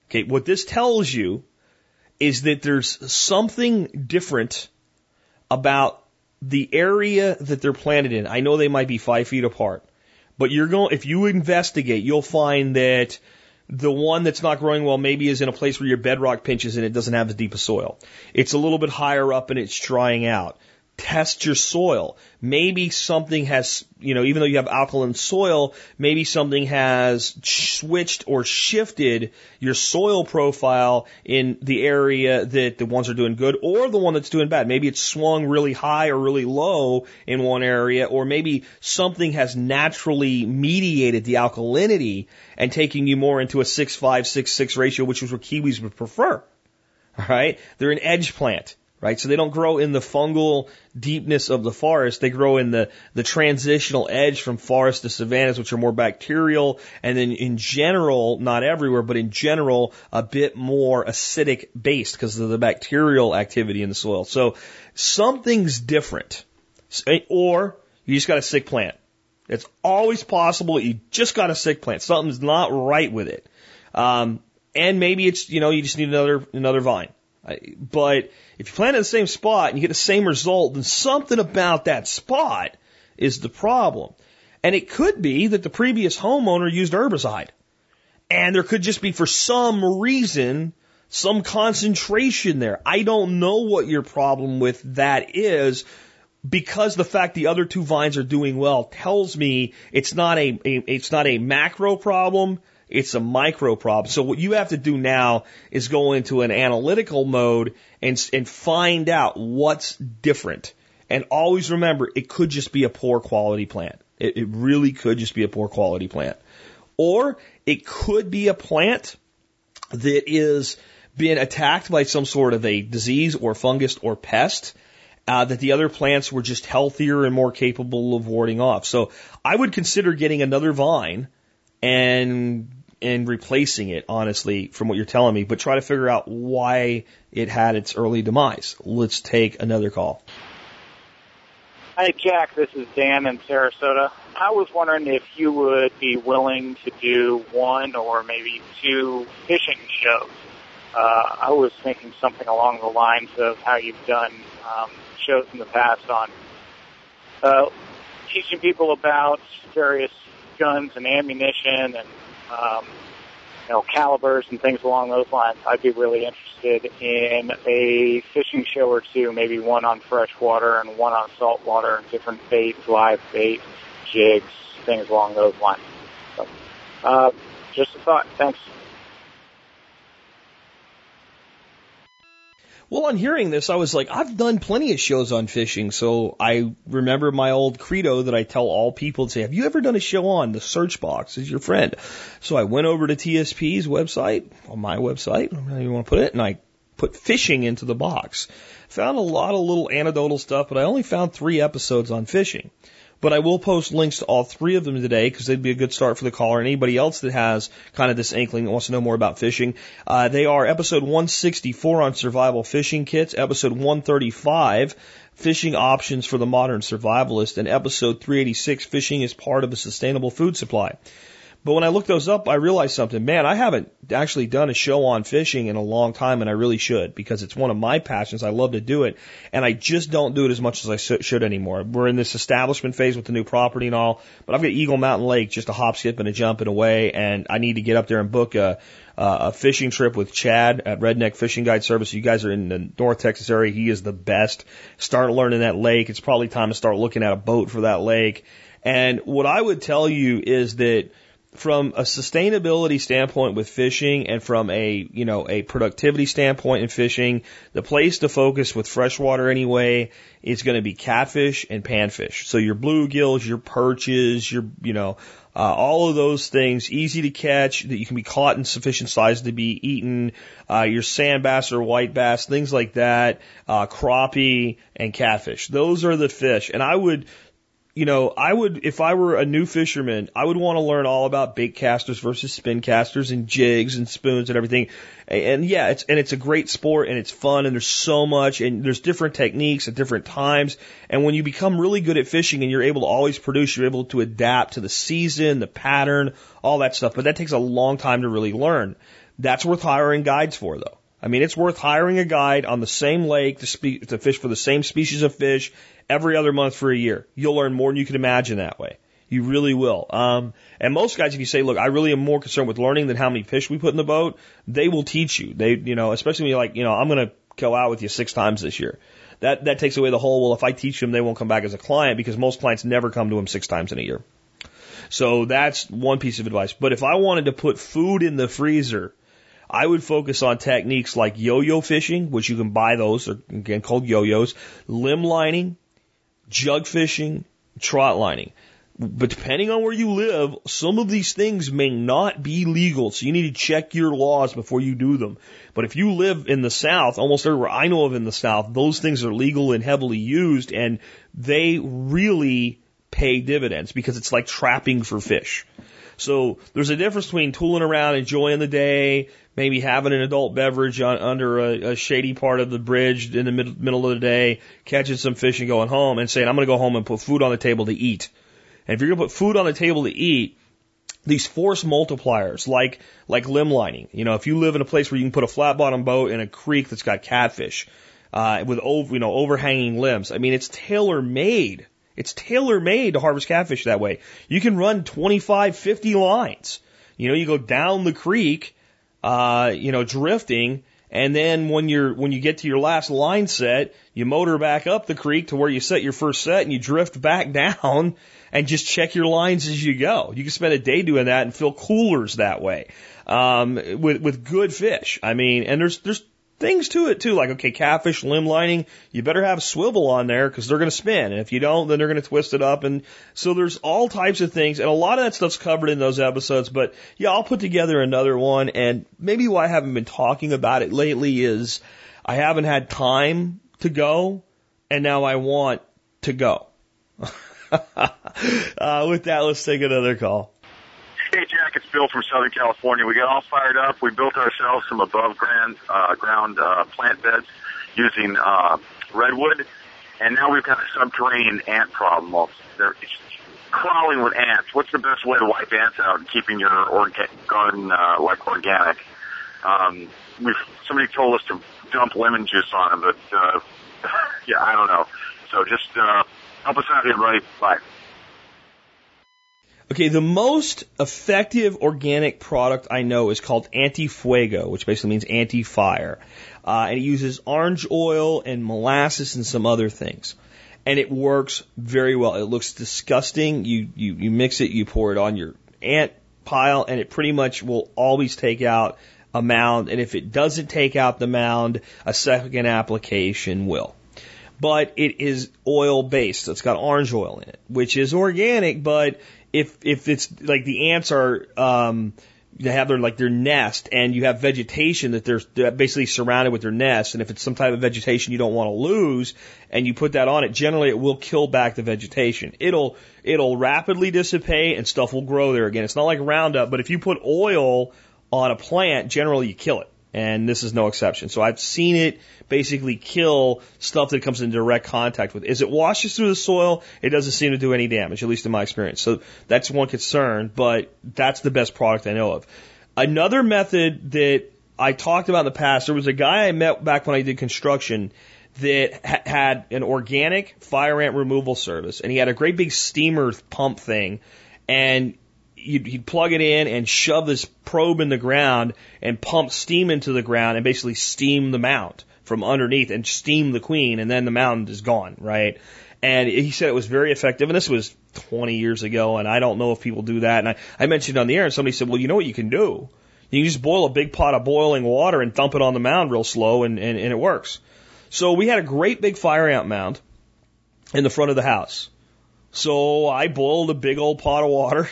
Okay. What this tells you is that there's something different about the area that they're planted in. I know they might be five feet apart, but you're going, if you investigate, you'll find that The one that's not growing well maybe is in a place where your bedrock pinches and it doesn't have as deep a soil. It's a little bit higher up and it's drying out test your soil. Maybe something has, you know, even though you have alkaline soil, maybe something has switched or shifted your soil profile in the area that the ones are doing good or the one that's doing bad. Maybe it's swung really high or really low in one area, or maybe something has naturally mediated the alkalinity and taking you more into a 6-5, 6-6 ratio, which is what kiwis would prefer. All right. They're an edge plant right? So they don't grow in the fungal deepness of the forest. They grow in the, the transitional edge from forest to savannas, which are more bacterial. And then in general, not everywhere, but in general, a bit more acidic based because of the bacterial activity in the soil. So something's different. Or you just got a sick plant. It's always possible you just got a sick plant. Something's not right with it. Um, and maybe it's, you know, you just need another, another vine. But if you plant in the same spot and you get the same result, then something about that spot is the problem. And it could be that the previous homeowner used herbicide. And there could just be, for some reason, some concentration there. I don't know what your problem with that is because the fact the other two vines are doing well tells me it's not a, a it's not a macro problem. It's a micro problem. So what you have to do now is go into an analytical mode and, and find out what's different. And always remember, it could just be a poor quality plant. It, it really could just be a poor quality plant. Or it could be a plant that is being attacked by some sort of a disease or fungus or pest. Uh, that the other plants were just healthier and more capable of warding off. So I would consider getting another vine and and replacing it, honestly, from what you're telling me, but try to figure out why it had its early demise. Let's take another call. Hi, Jack. This is Dan in Sarasota. I was wondering if you would be willing to do one or maybe two fishing shows. Uh, I was thinking something along the lines of how you've done um, shows in the past on uh, teaching people about various guns and ammunition and um, you know, calibers and things along those lines. I'd be really interested in a fishing show or two, maybe one on freshwater and one on saltwater and different baits, live bait, jigs, things along those lines. So, uh, just a thought. Thanks. Well, on hearing this, I was like, I've done plenty of shows on fishing, so I remember my old credo that I tell all people to say, have you ever done a show on? The search box is your friend. So I went over to TSP's website, on my website, how you want to put it, and I put fishing into the box. Found a lot of little anecdotal stuff, but I only found three episodes on fishing. But I will post links to all three of them today because they'd be a good start for the caller and anybody else that has kind of this inkling that wants to know more about fishing. Uh, they are episode 164 on survival fishing kits, episode 135 fishing options for the modern survivalist, and episode 386 fishing is part of a sustainable food supply. But when I looked those up, I realized something. Man, I haven't actually done a show on fishing in a long time, and I really should because it's one of my passions. I love to do it, and I just don't do it as much as I should anymore. We're in this establishment phase with the new property and all, but I've got Eagle Mountain Lake just a hop, skip, and a jump and away, and I need to get up there and book a a fishing trip with Chad at Redneck Fishing Guide Service. You guys are in the North Texas area. He is the best. Start learning that lake. It's probably time to start looking at a boat for that lake. And what I would tell you is that from a sustainability standpoint with fishing and from a, you know, a productivity standpoint in fishing, the place to focus with freshwater anyway is going to be catfish and panfish. So your bluegills, your perches, your, you know, uh, all of those things easy to catch that you can be caught in sufficient size to be eaten. Uh, your sand bass or white bass, things like that, uh, crappie and catfish. Those are the fish. And I would you know, I would, if I were a new fisherman, I would want to learn all about bait casters versus spin casters and jigs and spoons and everything. And yeah, it's, and it's a great sport and it's fun and there's so much and there's different techniques at different times. And when you become really good at fishing and you're able to always produce, you're able to adapt to the season, the pattern, all that stuff. But that takes a long time to really learn. That's worth hiring guides for though. I mean, it's worth hiring a guide on the same lake to, spe- to fish for the same species of fish every other month for a year. You'll learn more than you can imagine that way. You really will. Um, and most guys, if you say, look, I really am more concerned with learning than how many fish we put in the boat, they will teach you. They, you know, especially when you're like, you know, I'm going to go out with you six times this year. That, that takes away the whole, well, if I teach them, they won't come back as a client because most clients never come to them six times in a year. So that's one piece of advice. But if I wanted to put food in the freezer, I would focus on techniques like yo-yo fishing, which you can buy those, they're again called yo-yos, limb lining, jug fishing, trot lining. But depending on where you live, some of these things may not be legal, so you need to check your laws before you do them. But if you live in the South, almost everywhere I know of in the South, those things are legal and heavily used, and they really pay dividends because it's like trapping for fish. So there's a difference between tooling around, enjoying the day, maybe having an adult beverage on, under a, a shady part of the bridge in the mid, middle of the day, catching some fish and going home, and saying, I'm going to go home and put food on the table to eat. And if you're going to put food on the table to eat, these force multipliers, like like limb lining. You know, if you live in a place where you can put a flat bottom boat in a creek that's got catfish, uh, with over you know overhanging limbs. I mean, it's tailor made. It's tailor made to harvest catfish that way. You can run 25, 50 lines. You know, you go down the creek, uh, you know, drifting, and then when you're when you get to your last line set, you motor back up the creek to where you set your first set, and you drift back down and just check your lines as you go. You can spend a day doing that and fill coolers that way um, with with good fish. I mean, and there's there's things to it too, like okay, catfish limb lining. You better have a swivel on there because they're going to spin, and if you don't, then they're going to twist it up. And so there's all types of things, and a lot of that stuff's covered in those episodes. But yeah, I'll put together another one, and maybe why I haven't been talking about it lately is I haven't had time to go, and now I want to go. uh, with that, let's take another call. Hey, Jack, it's Bill from Southern California. We got all fired up. We built ourselves some above ground, uh, ground uh, plant beds using uh, redwood, and now we've got a subterranean ant problem. They're crawling with ants. What's the best way to wipe ants out and keeping your orga- garden uh, like organic? Um, we've somebody told us to dump lemon juice on them, but uh, yeah, I don't know. So just uh, help us out here, buddy. Bye. Okay, the most effective organic product I know is called anti-fuego, which basically means anti-fire. Uh, and it uses orange oil and molasses and some other things. And it works very well. It looks disgusting. You, you, you mix it, you pour it on your ant pile, and it pretty much will always take out a mound. And if it doesn't take out the mound, a second application will but it is oil based. It's got orange oil in it, which is organic, but if if it's like the ants are um they have their like their nest and you have vegetation that they're, they're basically surrounded with their nest and if it's some type of vegetation you don't want to lose and you put that on it generally it will kill back the vegetation. It'll it'll rapidly dissipate and stuff will grow there again. It's not like roundup but if you put oil on a plant generally you kill it and this is no exception. So I've seen it basically kill stuff that comes in direct contact with. As it washes through the soil, it doesn't seem to do any damage, at least in my experience. So that's one concern, but that's the best product I know of. Another method that I talked about in the past, there was a guy I met back when I did construction that ha- had an organic fire ant removal service, and he had a great big steamer pump thing, and you'd, he'd plug it in and shove this probe in the ground and pump steam into the ground and basically steam the mound from underneath and steam the queen and then the mound is gone, right? And he said it was very effective and this was 20 years ago and I don't know if people do that. And I, I mentioned on the air and somebody said, well, you know what you can do? You can just boil a big pot of boiling water and dump it on the mound real slow and, and, and it works. So we had a great big fire ant mound in the front of the house. So I boiled a big old pot of water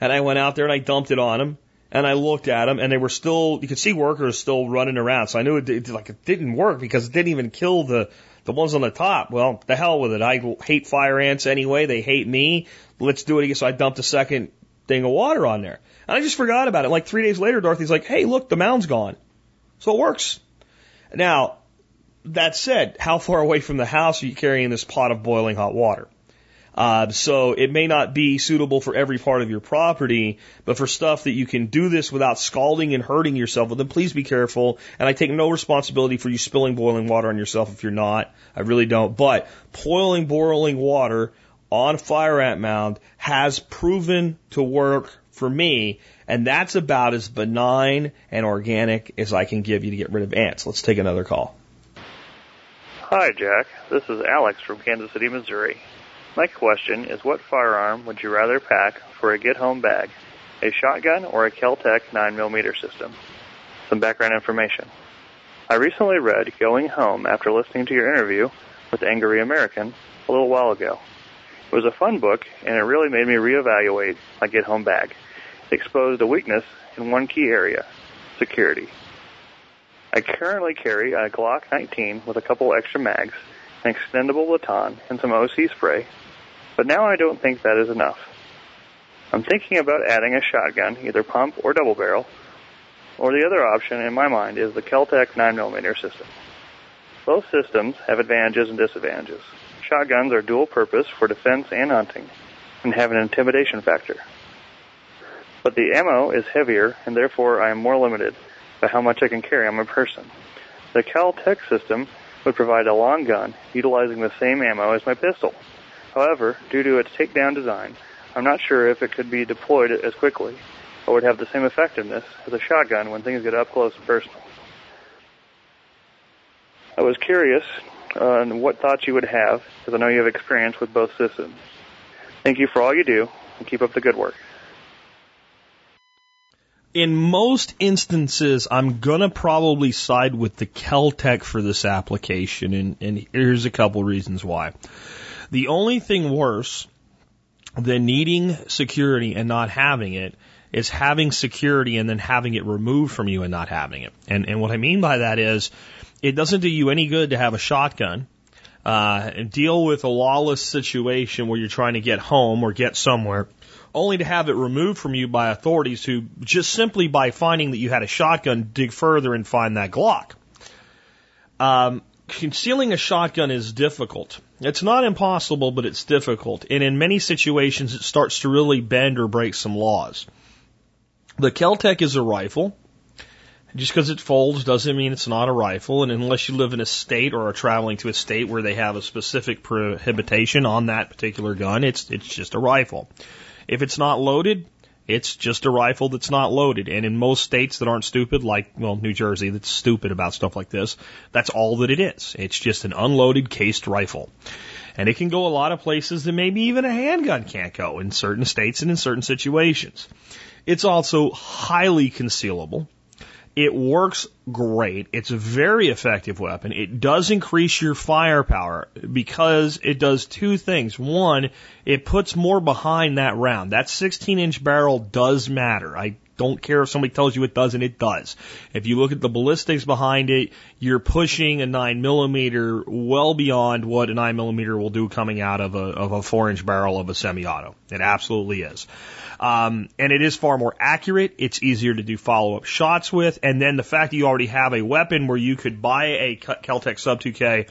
and I went out there and I dumped it on them and I looked at them and they were still, you could see workers still running around. So I knew it, it like it didn't work because it didn't even kill the, the ones on the top. Well, the hell with it. I hate fire ants anyway. They hate me. Let's do it again. So I dumped a second thing of water on there. And I just forgot about it. Like three days later, Dorothy's like, Hey, look, the mound's gone. So it works. Now, that said, how far away from the house are you carrying this pot of boiling hot water? Uh, so it may not be suitable for every part of your property, but for stuff that you can do this without scalding and hurting yourself, well, then please be careful. And I take no responsibility for you spilling boiling water on yourself if you're not. I really don't. But boiling boiling water on fire ant mound has proven to work for me, and that's about as benign and organic as I can give you to get rid of ants. Let's take another call. Hi, Jack. This is Alex from Kansas City, Missouri. My question is what firearm would you rather pack for a get home bag? A shotgun or a Kel-Tec 9mm system? Some background information. I recently read Going Home after listening to your interview with Angry American a little while ago. It was a fun book and it really made me reevaluate my get home bag. It exposed a weakness in one key area, security. I currently carry a Glock 19 with a couple extra mags, an extendable baton, and some OC spray, but now I don't think that is enough. I'm thinking about adding a shotgun, either pump or double barrel, or the other option in my mind is the Keltec 9mm system. Both systems have advantages and disadvantages. Shotguns are dual purpose for defense and hunting, and have an intimidation factor. But the ammo is heavier, and therefore I am more limited by how much I can carry on my person. The Kel-Tec system would provide a long gun utilizing the same ammo as my pistol. However, due to its takedown design, I'm not sure if it could be deployed as quickly or would have the same effectiveness as a shotgun when things get up close and personal. I was curious uh, on what thoughts you would have, because I know you have experience with both systems. Thank you for all you do, and keep up the good work in most instances, I'm gonna probably side with the Keltec for this application, and, and here's a couple reasons why. The only thing worse than needing security and not having it is having security and then having it removed from you and not having it. And and what I mean by that is, it doesn't do you any good to have a shotgun. Uh, and deal with a lawless situation where you're trying to get home or get somewhere only to have it removed from you by authorities who just simply by finding that you had a shotgun dig further and find that Glock. Um, concealing a shotgun is difficult. It's not impossible, but it's difficult. And in many situations, it starts to really bend or break some laws. The Keltec is a rifle. Just because it folds doesn't mean it's not a rifle. And unless you live in a state or are traveling to a state where they have a specific prohibition on that particular gun, it's, it's just a rifle. If it's not loaded, it's just a rifle that's not loaded. And in most states that aren't stupid, like, well, New Jersey, that's stupid about stuff like this, that's all that it is. It's just an unloaded cased rifle. And it can go a lot of places that maybe even a handgun can't go in certain states and in certain situations. It's also highly concealable. It works great. It's a very effective weapon. It does increase your firepower because it does two things. One, it puts more behind that round. That 16 inch barrel does matter. I don't care if somebody tells you it doesn't, it does. If you look at the ballistics behind it, you're pushing a 9 millimeter well beyond what a 9 millimeter will do coming out of a, of a 4 inch barrel of a semi auto. It absolutely is. Um, and it is far more accurate. It's easier to do follow up shots with. And then the fact that you already have a weapon where you could buy a Keltec Sub 2K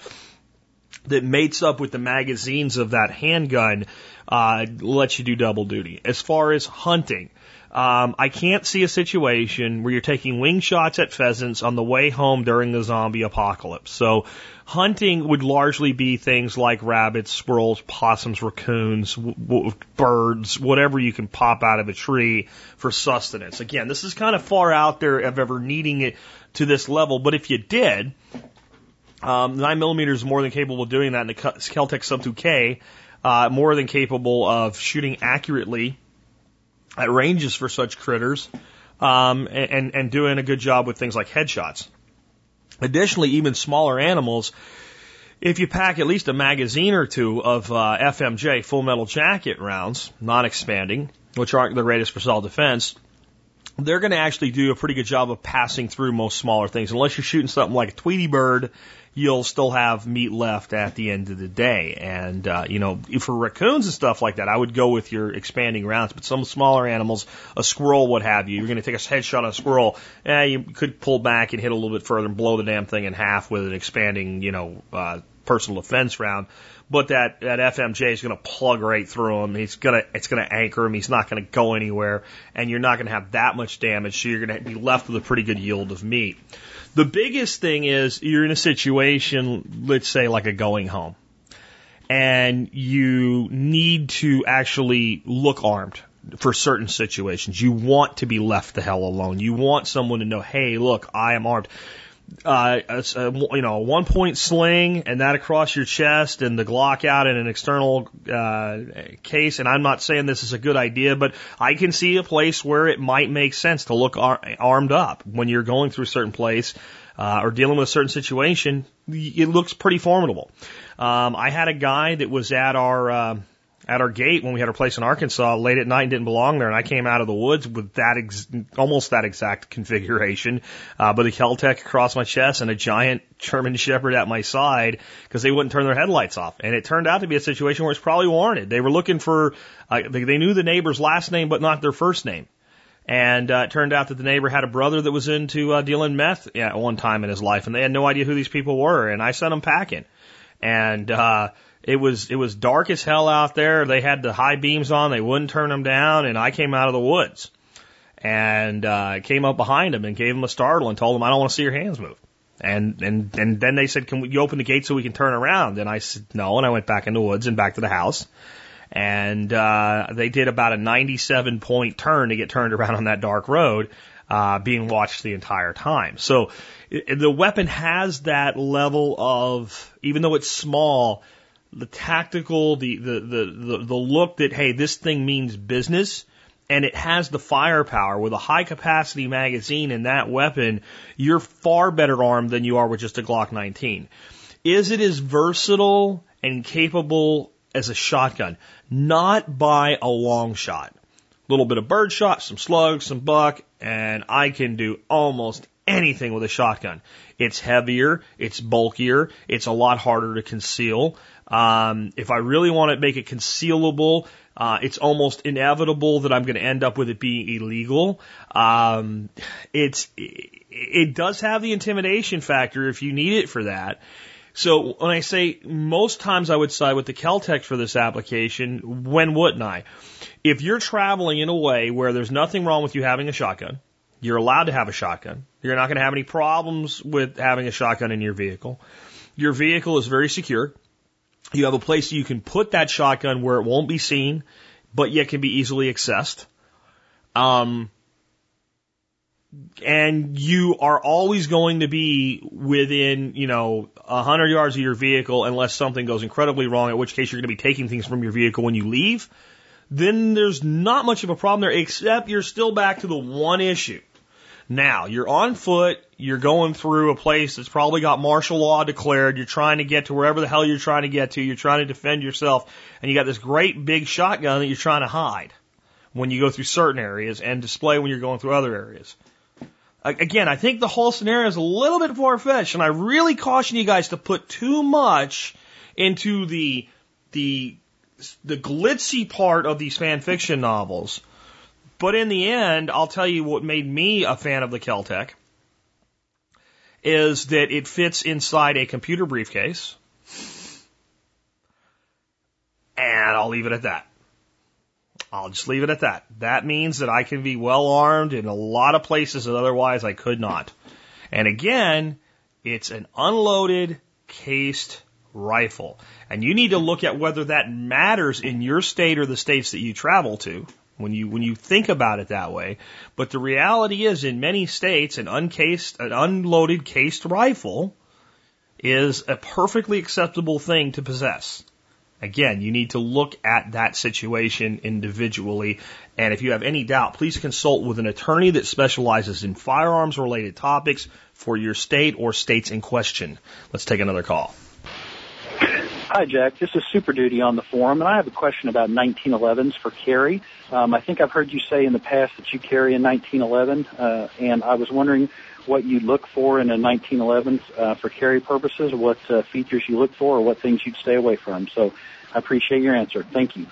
that mates up with the magazines of that handgun uh, lets you do double duty. As far as hunting, um, I can't see a situation where you're taking wing shots at pheasants on the way home during the zombie apocalypse. So hunting would largely be things like rabbits, squirrels, possums, raccoons, birds, whatever you can pop out of a tree for sustenance. Again, this is kind of far out there of ever needing it to this level, but if you did, um, 9 millimeters is more than capable of doing that, and the Keltec Sub 2K uh, more than capable of shooting accurately at ranges for such critters, um, and, and doing a good job with things like headshots. Additionally, even smaller animals, if you pack at least a magazine or two of uh, FMJ full metal jacket rounds, non expanding, which aren't the greatest for self defense, they're going to actually do a pretty good job of passing through most smaller things. Unless you're shooting something like a Tweety bird you'll still have meat left at the end of the day. And, uh, you know, for raccoons and stuff like that, I would go with your expanding rounds, but some smaller animals, a squirrel, what have you, you're going to take a headshot on a squirrel, eh, you could pull back and hit a little bit further and blow the damn thing in half with an expanding, you know, uh, personal defense round. But that, that FMJ is going to plug right through him. He's going to, it's going to anchor him. He's not going to go anywhere and you're not going to have that much damage. So you're going to be left with a pretty good yield of meat. The biggest thing is you're in a situation, let's say like a going home. and you need to actually look armed for certain situations. You want to be left the hell alone. You want someone to know, hey, look, I am armed. Uh, a, a, you know, a one point sling and that across your chest and the Glock out in an external uh, case. And I'm not saying this is a good idea, but I can see a place where it might make sense to look ar- armed up when you're going through a certain place uh, or dealing with a certain situation. It looks pretty formidable. Um, I had a guy that was at our uh, at our gate when we had our place in Arkansas late at night and didn't belong there. And I came out of the woods with that ex- almost that exact configuration, uh, but a Keltec across my chest and a giant German Shepherd at my side because they wouldn't turn their headlights off. And it turned out to be a situation where it's probably warranted. They were looking for, uh, they, they knew the neighbor's last name but not their first name. And uh, it turned out that the neighbor had a brother that was into uh, dealing meth at one time in his life, and they had no idea who these people were. And I sent them packing, and uh, it was it was dark as hell out there. They had the high beams on; they wouldn't turn them down. And I came out of the woods and uh, came up behind them and gave them a startle and told them, "I don't want to see your hands move." And and and then they said, "Can we, you open the gate so we can turn around?" And I said, "No." And I went back in the woods and back to the house. And uh, they did about a 97 point turn to get turned around on that dark road, uh, being watched the entire time. So it, the weapon has that level of, even though it's small, the tactical, the, the, the, the, look that, hey, this thing means business and it has the firepower with a high capacity magazine in that weapon, you're far better armed than you are with just a Glock 19. Is it as versatile and capable as a shotgun? Not by a long shot. A little bit of bird shot, some slugs, some buck, and I can do almost anything with a shotgun. It's heavier, it's bulkier, it's a lot harder to conceal. Um, if I really want to make it concealable, uh, it's almost inevitable that I'm going to end up with it being illegal. Um, it's it does have the intimidation factor if you need it for that. So when I say most times I would side with the Kel-Tec for this application, when wouldn't I? If you're traveling in a way where there's nothing wrong with you having a shotgun, you're allowed to have a shotgun. You're not going to have any problems with having a shotgun in your vehicle. Your vehicle is very secure. You have a place you can put that shotgun where it won't be seen, but yet can be easily accessed. Um, and you are always going to be within, you know, a hundred yards of your vehicle unless something goes incredibly wrong, in which case you're going to be taking things from your vehicle when you leave. Then there's not much of a problem there, except you're still back to the one issue. Now, you're on foot, you're going through a place that's probably got martial law declared, you're trying to get to wherever the hell you're trying to get to, you're trying to defend yourself, and you got this great big shotgun that you're trying to hide when you go through certain areas and display when you're going through other areas. Again, I think the whole scenario is a little bit far fetched, and I really caution you guys to put too much into the the the glitzy part of these fan fiction novels but in the end, I'll tell you what made me a fan of the Kel-Tec is that it fits inside a computer briefcase. And I'll leave it at that. I'll just leave it at that. That means that I can be well armed in a lot of places that otherwise I could not. And again, it's an unloaded, cased rifle. And you need to look at whether that matters in your state or the states that you travel to when you when you think about it that way. But the reality is, in many states, an uncased, an unloaded cased rifle is a perfectly acceptable thing to possess. Again, you need to look at that situation individually. And if you have any doubt, please consult with an attorney that specializes in firearms related topics for your state or states in question. Let's take another call. Hi, Jack. This is Super Duty on the forum, and I have a question about 1911s for carry. Um, I think I've heard you say in the past that you carry a 1911, uh, and I was wondering what you look for in a 1911 uh, for carry purposes, what uh, features you look for, or what things you'd stay away from. So I appreciate your answer. Thank you.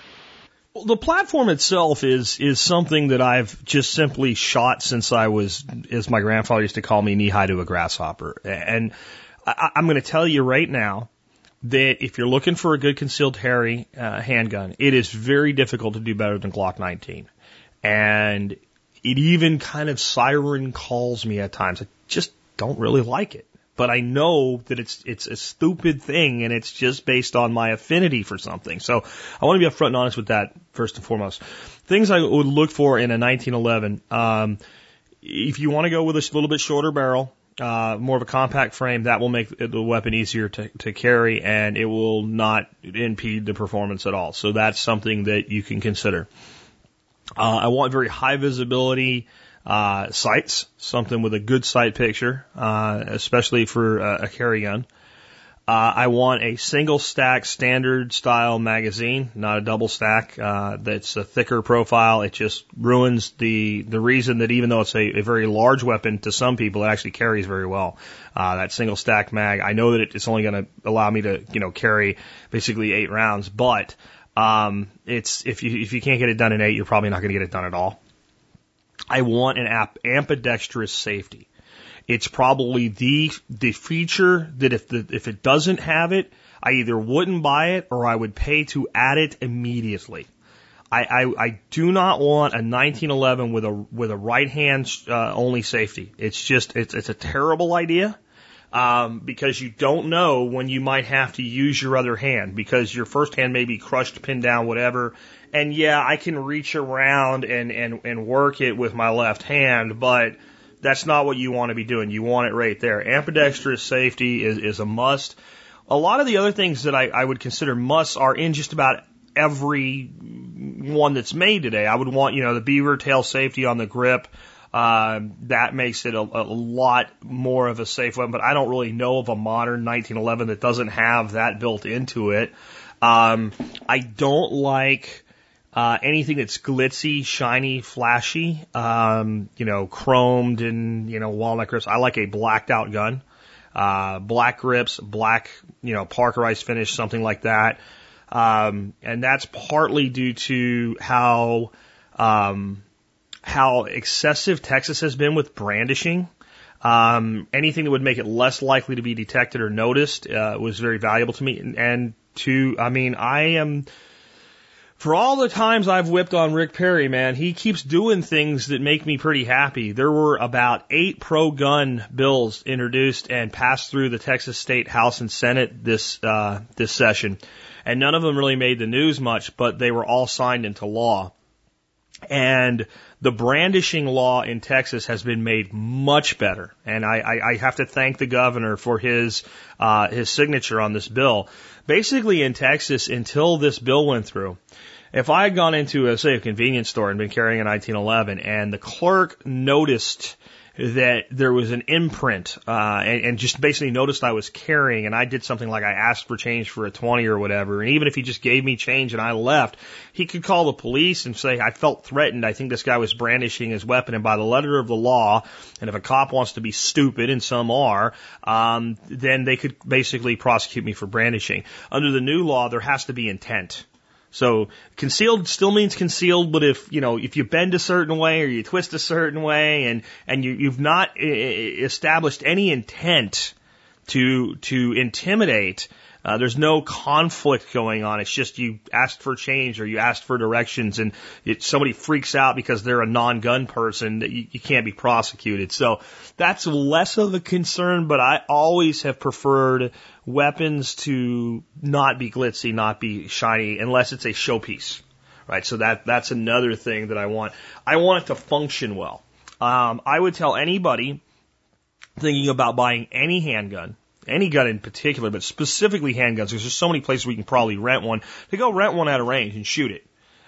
Well, the platform itself is is something that I've just simply shot since I was, as my grandfather used to call me, knee high to a grasshopper. And I, I'm going to tell you right now that if you're looking for a good concealed carry uh, handgun, it is very difficult to do better than Glock 19. And it even kind of siren calls me at times. I just don't really like it. but I know that it's it's a stupid thing and it's just based on my affinity for something. So I want to be upfront and honest with that first and foremost. Things I would look for in a 1911. Um, if you want to go with a little bit shorter barrel, uh, more of a compact frame, that will make the weapon easier to, to carry and it will not impede the performance at all. So that's something that you can consider. Uh, I want very high visibility uh, sights, something with a good sight picture, uh, especially for uh, a carry gun. Uh, I want a single stack standard style magazine, not a double stack. Uh, that's a thicker profile. It just ruins the the reason that even though it's a, a very large weapon to some people, it actually carries very well. Uh, that single stack mag. I know that it's only going to allow me to you know carry basically eight rounds, but um, it's if you if you can't get it done in eight, you're probably not going to get it done at all. I want an ambidextrous safety. It's probably the the feature that if the if it doesn't have it, I either wouldn't buy it or I would pay to add it immediately. I, I, I do not want a 1911 with a with a right hand uh, only safety. It's just it's it's a terrible idea um, because you don't know when you might have to use your other hand because your first hand may be crushed, pinned down, whatever. And yeah, I can reach around and and and work it with my left hand, but that's not what you want to be doing. You want it right there. Ambidextrous safety is, is a must. A lot of the other things that I, I would consider musts are in just about every one that's made today. I would want, you know, the beaver tail safety on the grip. Uh, that makes it a, a lot more of a safe weapon, but I don't really know of a modern 1911 that doesn't have that built into it. Um, I don't like uh, anything that's glitzy, shiny, flashy, um, you know, chromed and, you know, walnut grips. I like a blacked out gun. Uh, black grips, black, you know, parkerized finish, something like that. Um, and that's partly due to how, um, how excessive Texas has been with brandishing. Um, anything that would make it less likely to be detected or noticed, uh, was very valuable to me. And, and to, I mean, I am, for all the times I've whipped on Rick Perry, man, he keeps doing things that make me pretty happy. There were about eight pro gun bills introduced and passed through the Texas State House and Senate this uh, this session, and none of them really made the news much, but they were all signed into law. And the brandishing law in Texas has been made much better, and I, I, I have to thank the governor for his uh, his signature on this bill. Basically, in Texas, until this bill went through, if I had gone into, a, say, a convenience store and been carrying a 1911 and the clerk noticed that there was an imprint, uh, and, and just basically noticed I was carrying and I did something like I asked for change for a 20 or whatever. And even if he just gave me change and I left, he could call the police and say, I felt threatened. I think this guy was brandishing his weapon. And by the letter of the law, and if a cop wants to be stupid, and some are, um, then they could basically prosecute me for brandishing. Under the new law, there has to be intent. So concealed still means concealed, but if you know if you bend a certain way or you twist a certain way, and and you, you've not eh, eh, established any intent to to intimidate, uh, there's no conflict going on. It's just you asked for change or you asked for directions, and it, somebody freaks out because they're a non-gun person that you, you can't be prosecuted. So that's less of a concern, but I always have preferred weapons to not be glitzy, not be shiny, unless it's a showpiece. Right. So that that's another thing that I want. I want it to function well. Um, I would tell anybody thinking about buying any handgun any gun in particular, but specifically handguns, because there's so many places we can probably rent one, to go rent one out of range and shoot it.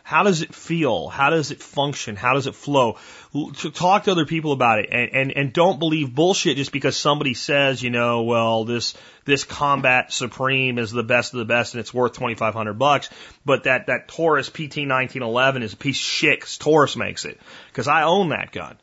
How does it feel? How does it function? How does it flow? To Talk to other people about it and, and, and don't believe bullshit just because somebody says, you know, well, this, this Combat Supreme is the best of the best and it's worth 2500 bucks. But that, that Taurus PT 1911 is a piece of shit because Taurus makes it. Cause I own that gun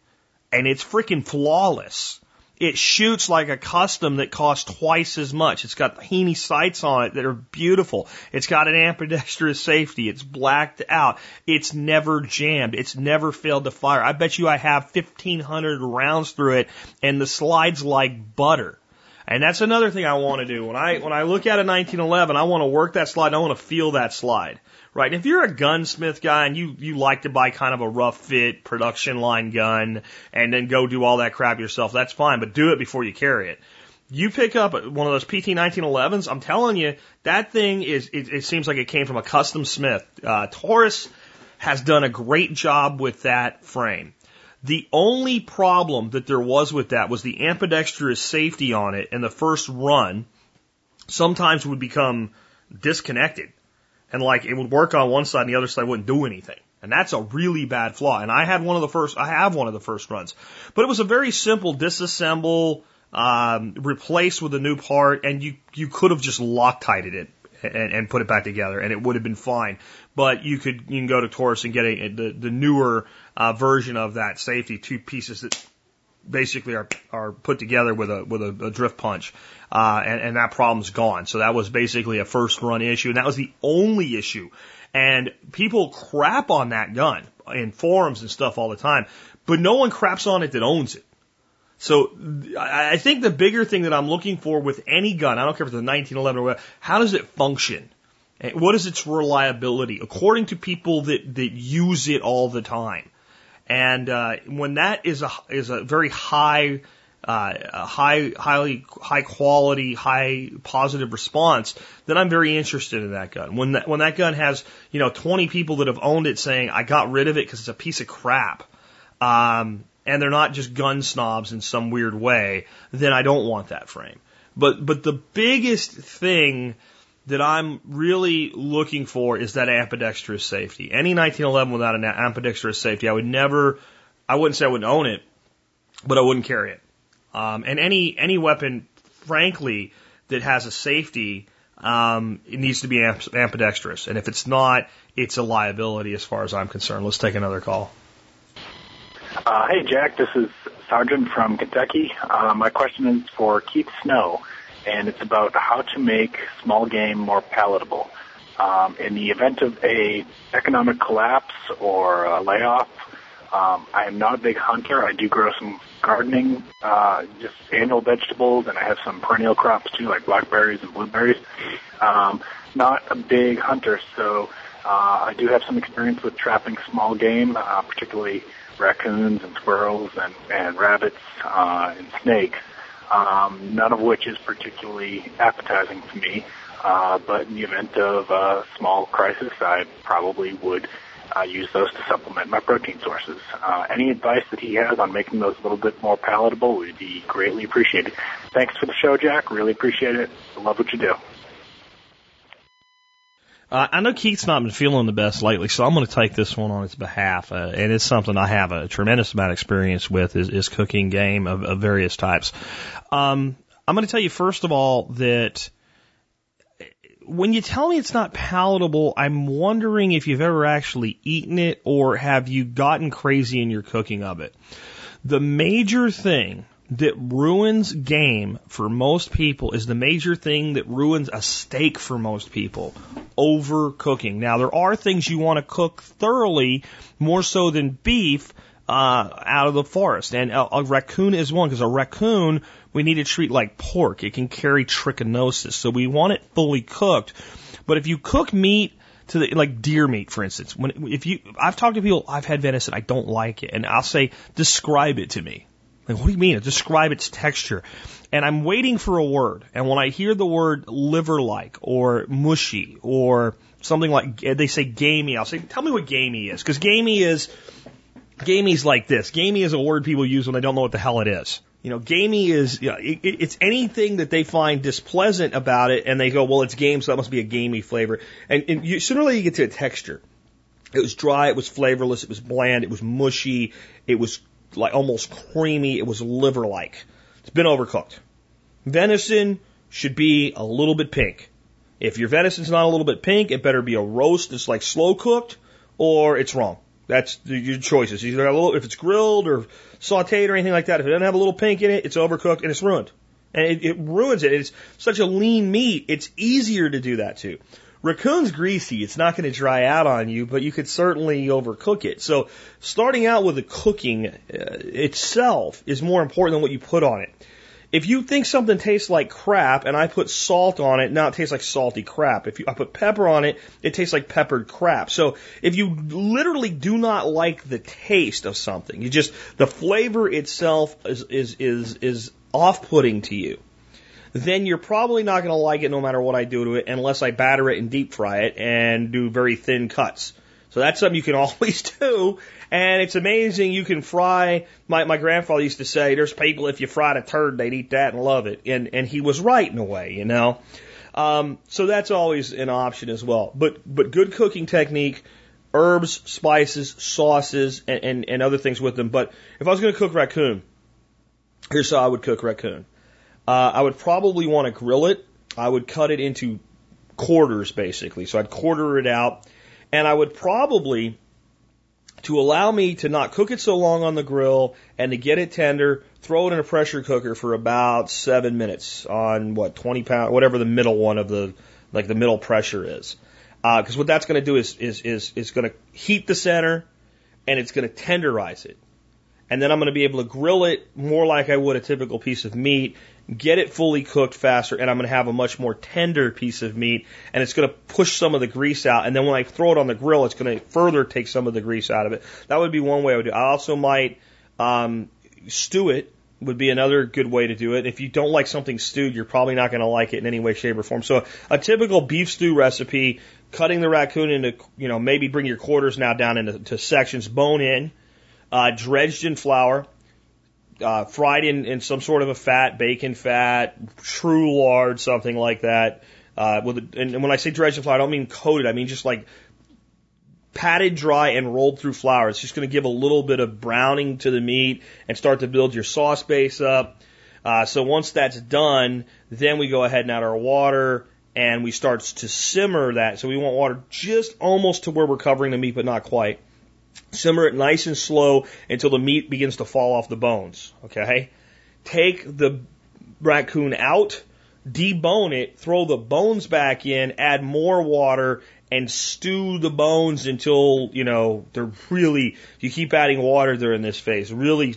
and it's freaking flawless. It shoots like a custom that costs twice as much. It's got Heinie sights on it that are beautiful. It's got an ambidextrous safety. It's blacked out. It's never jammed. It's never failed to fire. I bet you I have 1500 rounds through it and the slides like butter. And that's another thing I want to do. When I, when I look at a 1911, I want to work that slide. I want to feel that slide. Right. If you're a gunsmith guy and you, you like to buy kind of a rough fit production line gun and then go do all that crap yourself, that's fine, but do it before you carry it. You pick up one of those PT 1911s, I'm telling you, that thing is, it, it seems like it came from a custom smith. Uh, Taurus has done a great job with that frame. The only problem that there was with that was the ambidextrous safety on it and the first run sometimes would become disconnected. And like it would work on one side and the other side wouldn't do anything. And that's a really bad flaw. And I had one of the first, I have one of the first runs. But it was a very simple disassemble, um, replace with a new part, and you, you could have just Loctited it and, and put it back together, and it would have been fine. But you could you can go to Taurus and get a, the, the newer uh, version of that safety, two pieces that basically are are put together with a with a, a drift punch, uh, and, and that problem's gone. So that was basically a first run issue, and that was the only issue. And people crap on that gun in forums and stuff all the time, but no one craps on it that owns it. So I think the bigger thing that I'm looking for with any gun, I don't care if it's a 1911 or whatever, how does it function? What is its reliability according to people that, that use it all the time? And uh, when that is a is a very high, uh, high, highly high quality, high positive response, then I'm very interested in that gun. When that when that gun has you know 20 people that have owned it saying I got rid of it because it's a piece of crap, um, and they're not just gun snobs in some weird way, then I don't want that frame. But but the biggest thing that I'm really looking for is that ambidextrous safety. Any 1911 without an ambidextrous safety, I would never, I wouldn't say I wouldn't own it, but I wouldn't carry it. Um, and any any weapon, frankly, that has a safety, um, it needs to be ambidextrous. And if it's not, it's a liability as far as I'm concerned. Let's take another call. Uh, hey, Jack. This is Sergeant from Kentucky. Uh, my question is for Keith Snow and it's about how to make small game more palatable. Um, in the event of a economic collapse or a layoff, um, I am not a big hunter. I do grow some gardening, uh, just annual vegetables, and I have some perennial crops too, like blackberries and blueberries. Um, not a big hunter, so uh, I do have some experience with trapping small game, uh, particularly raccoons and squirrels and, and rabbits uh, and snakes um, none of which is particularly appetizing to me. Uh, but in the event of a small crisis, I probably would uh, use those to supplement my protein sources. Uh, any advice that he has on making those a little bit more palatable would be greatly appreciated. Thanks for the show, Jack. Really appreciate it. Love what you do. Uh, I know Keith's not been feeling the best lately, so I'm going to take this one on his behalf. Uh, and it's something I have a tremendous amount of experience with is, is cooking game of, of various types. Um, I'm going to tell you first of all that when you tell me it's not palatable, I'm wondering if you've ever actually eaten it or have you gotten crazy in your cooking of it. The major thing that ruins game for most people is the major thing that ruins a steak for most people overcooking. Now, there are things you want to cook thoroughly, more so than beef, uh, out of the forest. And a, a raccoon is one, because a raccoon we need to treat like pork. It can carry trichinosis. So we want it fully cooked. But if you cook meat, to the, like deer meat, for instance. When if you, I've talked to people, I've had venison, I don't like it, and I'll say, describe it to me. Like, what do you mean? Describe its texture. And I'm waiting for a word. And when I hear the word liver like or mushy or something like, they say gamey, I'll say, tell me what gamey is. Because gamey is, gamey's like this. Gamey is a word people use when they don't know what the hell it is. You know, gamey is, you know, it, it's anything that they find displeasant about it and they go, well, it's game, so that must be a gamey flavor. And, and you, sooner or later you get to a texture. It was dry, it was flavorless, it was bland, it was mushy, it was like almost creamy. It was liver like. It's been overcooked. Venison should be a little bit pink. If your venison's not a little bit pink, it better be a roast that's like slow cooked, or it's wrong. That's your choices. Either a little, if it's grilled or sauteed or anything like that, if it doesn't have a little pink in it, it's overcooked and it's ruined. And it, it ruins it. It's such a lean meat. It's easier to do that too. Raccoon's greasy. It's not going to dry out on you, but you could certainly overcook it. So starting out with the cooking uh, itself is more important than what you put on it. If you think something tastes like crap and I put salt on it, now it tastes like salty crap. If you, I put pepper on it, it tastes like peppered crap. So if you literally do not like the taste of something, you just, the flavor itself is, is, is, is off-putting to you then you're probably not going to like it no matter what I do to it unless I batter it and deep fry it and do very thin cuts. So that's something you can always do. And it's amazing you can fry. My, my grandfather used to say, there's people, if you fried a turd, they'd eat that and love it. And, and he was right in a way, you know. Um, so that's always an option as well. But, but good cooking technique, herbs, spices, sauces, and, and, and other things with them. But if I was going to cook raccoon, here's how I would cook raccoon. Uh, I would probably want to grill it. I would cut it into quarters, basically. So I'd quarter it out. And I would probably, to allow me to not cook it so long on the grill and to get it tender, throw it in a pressure cooker for about seven minutes on what, 20 pound, whatever the middle one of the, like the middle pressure is. Because uh, what that's going to do is, is, is, is going to heat the center and it's going to tenderize it. And then I'm going to be able to grill it more like I would a typical piece of meat get it fully cooked faster, and I'm going to have a much more tender piece of meat, and it's going to push some of the grease out. And then when I throw it on the grill, it's going to further take some of the grease out of it. That would be one way I would do. It. I also might um, stew it. Would be another good way to do it. If you don't like something stewed, you're probably not going to like it in any way, shape, or form. So a typical beef stew recipe: cutting the raccoon into, you know, maybe bring your quarters now down into to sections, bone in, uh, dredged in flour, uh, fried in, in some sort of a fat, bacon fat, true lard, something like that. Uh, with a, and when I say dredged in flour, I don't mean coated. I mean just like patted dry and rolled through flour. It's just going to give a little bit of browning to the meat and start to build your sauce base up. Uh, so once that's done, then we go ahead and add our water and we start to simmer that. So we want water just almost to where we're covering the meat, but not quite. Simmer it nice and slow until the meat begins to fall off the bones. Okay? Take the raccoon out, debone it, throw the bones back in, add more water, and stew the bones until, you know, they're really, you keep adding water there in this phase. Really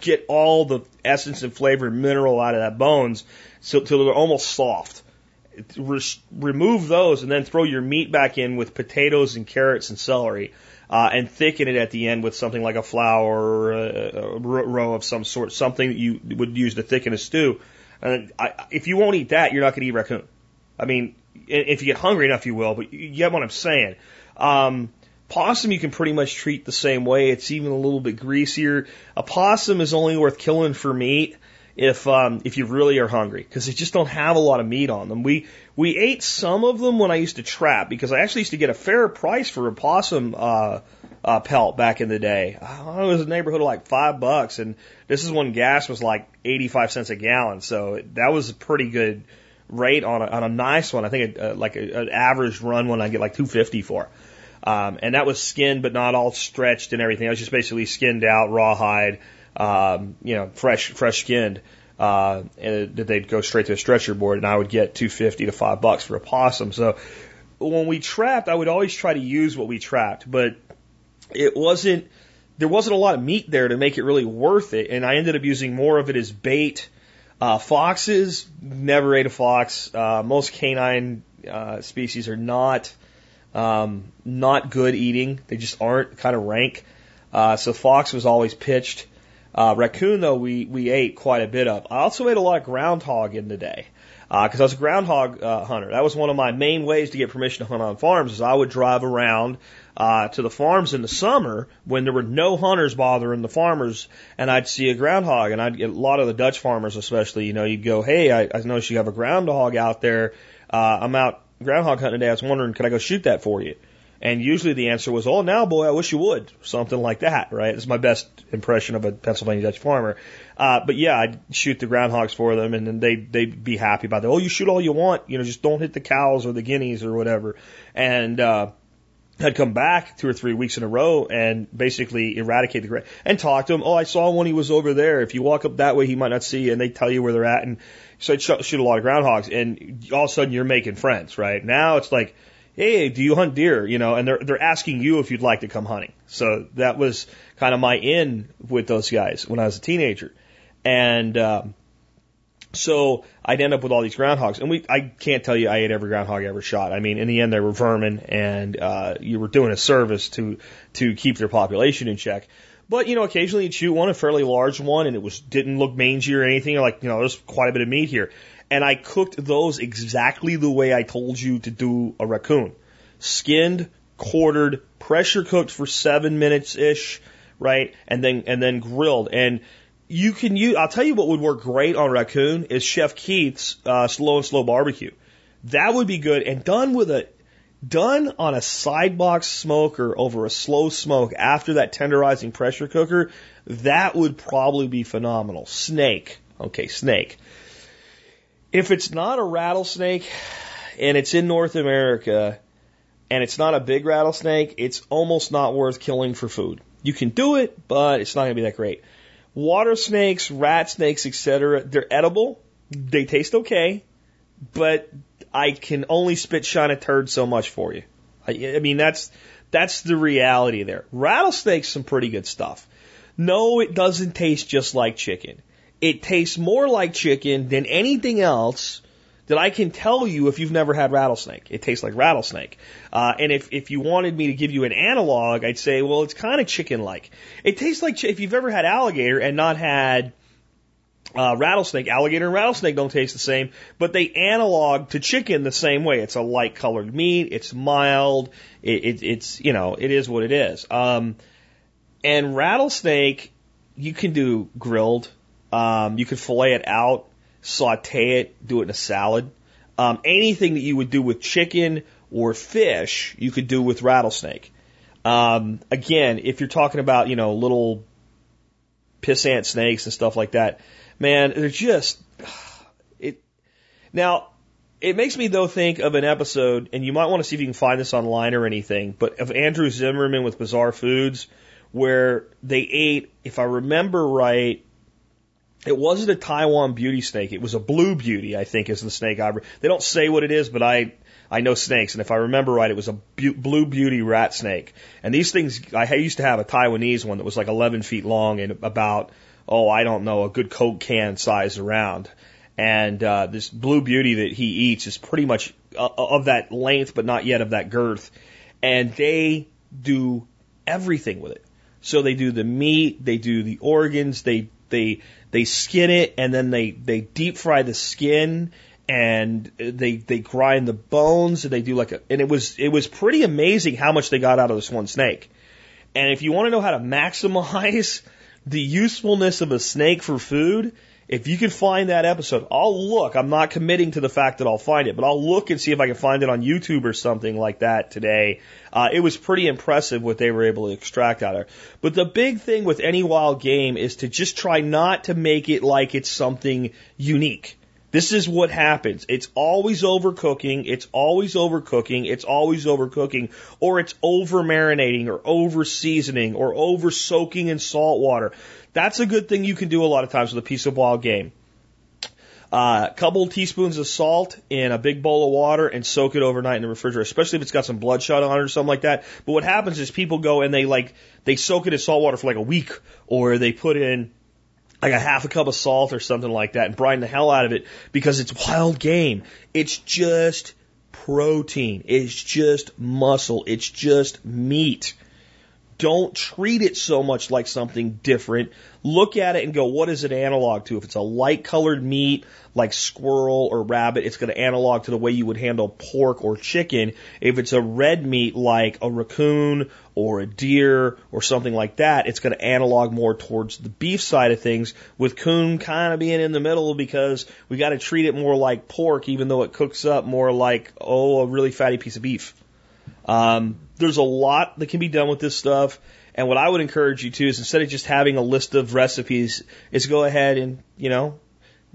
get all the essence and flavor and mineral out of that bones so till they're almost soft. Re- remove those and then throw your meat back in with potatoes and carrots and celery uh, and thicken it at the end with something like a flour or a, a roe of some sort, something that you would use to thicken a stew. And I, if you won't eat that, you're not going to eat raccoon. I mean, if you get hungry enough, you will, but you get what I'm saying. Um, possum you can pretty much treat the same way. It's even a little bit greasier. A possum is only worth killing for meat if um, if you really are hungry because they just don't have a lot of meat on them. We we ate some of them when I used to trap because I actually used to get a fair price for a possum uh, uh, pelt back in the day. Oh, it was a neighborhood of like five bucks, and this is when gas was like eighty five cents a gallon, so that was a pretty good rate on a, on a nice one. I think a, uh, like a, an average run one I get like two fifty for. Um, and that was skinned, but not all stretched and everything. I was just basically skinned out, rawhide um, you know, fresh, fresh skinned, uh, and they'd go straight to a stretcher board and I would get 250 to five bucks for a possum. So when we trapped, I would always try to use what we trapped, but it wasn't, there wasn't a lot of meat there to make it really worth it. And I ended up using more of it as bait. Uh, foxes, never ate a fox. Uh, most canine, uh, species are not, um, not good eating. They just aren't kind of rank. Uh, so fox was always pitched. Uh, raccoon, though, we, we ate quite a bit of. I also ate a lot of groundhog in the day because uh, I was a groundhog uh, hunter. That was one of my main ways to get permission to hunt on farms. Is I would drive around uh, to the farms in the summer when there were no hunters bothering the farmers, and I'd see a groundhog. And I'd get a lot of the Dutch farmers, especially. You know, you'd go, "Hey, I, I noticed you have a groundhog out there. Uh, I'm out groundhog hunting today. I was wondering, could I go shoot that for you?" And usually the answer was, "Oh, now, boy, I wish you would." Something like that, right? It's my best impression of a Pennsylvania Dutch farmer. Uh, but yeah, I'd shoot the groundhogs for them, and then they'd they'd be happy about that. Oh, you shoot all you want, you know, just don't hit the cows or the guineas or whatever. And uh, I'd come back two or three weeks in a row and basically eradicate the ground and talk to him. Oh, I saw one. He was over there. If you walk up that way, he might not see you, and they tell you where they're at. And so I'd shoot a lot of groundhogs, and all of a sudden you're making friends, right? Now it's like hey, do you hunt deer? You know, and they're they're asking you if you'd like to come hunting. So that was kind of my in with those guys when I was a teenager, and um, so I'd end up with all these groundhogs, and we I can't tell you I ate every groundhog I ever shot. I mean, in the end, they were vermin, and uh, you were doing a service to to keep their population in check. But you know, occasionally you'd shoot one, a fairly large one, and it was didn't look mangy or anything. Like you know, there's quite a bit of meat here. And I cooked those exactly the way I told you to do a raccoon. Skinned, quartered, pressure cooked for seven minutes ish, right? And then, and then grilled. And you can use, I'll tell you what would work great on raccoon is Chef Keith's, uh, slow and slow barbecue. That would be good and done with a, done on a side box smoker over a slow smoke after that tenderizing pressure cooker, that would probably be phenomenal. Snake. Okay, snake. If it's not a rattlesnake and it's in North America and it's not a big rattlesnake, it's almost not worth killing for food. You can do it, but it's not going to be that great. Water snakes, rat snakes, etc., they're edible. They taste okay, but I can only spit shine a turd so much for you. I, I mean, that's that's the reality there. Rattlesnakes, some pretty good stuff. No, it doesn't taste just like chicken. It tastes more like chicken than anything else that I can tell you if you've never had rattlesnake. It tastes like rattlesnake. Uh, and if, if you wanted me to give you an analog, I'd say, well, it's kind of chicken like. It tastes like, if you've ever had alligator and not had uh, rattlesnake, alligator and rattlesnake don't taste the same, but they analog to chicken the same way. It's a light colored meat. It's mild. It, it, it's, you know, it is what it is. Um, and rattlesnake, you can do grilled. Um, you can fillet it out, saute it, do it in a salad. Um, anything that you would do with chicken or fish, you could do with rattlesnake. Um, again, if you're talking about, you know, little pissant snakes and stuff like that, man, they're just, it, now, it makes me though think of an episode, and you might want to see if you can find this online or anything, but of Andrew Zimmerman with Bizarre Foods, where they ate, if I remember right, it wasn't a Taiwan beauty snake. It was a blue beauty, I think, is the snake I. They don't say what it is, but I I know snakes, and if I remember right, it was a blue beauty rat snake. And these things, I used to have a Taiwanese one that was like 11 feet long and about oh I don't know a good Coke can size around. And uh, this blue beauty that he eats is pretty much uh, of that length, but not yet of that girth. And they do everything with it. So they do the meat, they do the organs, they they they skin it and then they they deep fry the skin and they they grind the bones and they do like a and it was it was pretty amazing how much they got out of this one snake. And if you want to know how to maximize the usefulness of a snake for food, if you can find that episode, I'll look. I'm not committing to the fact that I'll find it, but I'll look and see if I can find it on YouTube or something like that today. Uh, it was pretty impressive what they were able to extract out of it. But the big thing with any wild game is to just try not to make it like it's something unique. This is what happens. It's always overcooking. It's always overcooking. It's always overcooking. Or it's over marinating or over seasoning or over soaking in salt water. That's a good thing you can do a lot of times with a piece of wild game. A uh, couple teaspoons of salt in a big bowl of water and soak it overnight in the refrigerator, especially if it's got some bloodshot on it or something like that. But what happens is people go and they like, they soak it in salt water for like a week or they put in like a half a cup of salt or something like that and brine the hell out of it because it's wild game. It's just protein. It's just muscle. It's just meat. Don't treat it so much like something different. Look at it and go, what is it analog to? If it's a light colored meat like squirrel or rabbit, it's going to analog to the way you would handle pork or chicken. If it's a red meat like a raccoon or a deer or something like that, it's going to analog more towards the beef side of things with coon kind of being in the middle because we got to treat it more like pork even though it cooks up more like, oh, a really fatty piece of beef. Um, there's a lot that can be done with this stuff. And what I would encourage you to is instead of just having a list of recipes, is go ahead and, you know,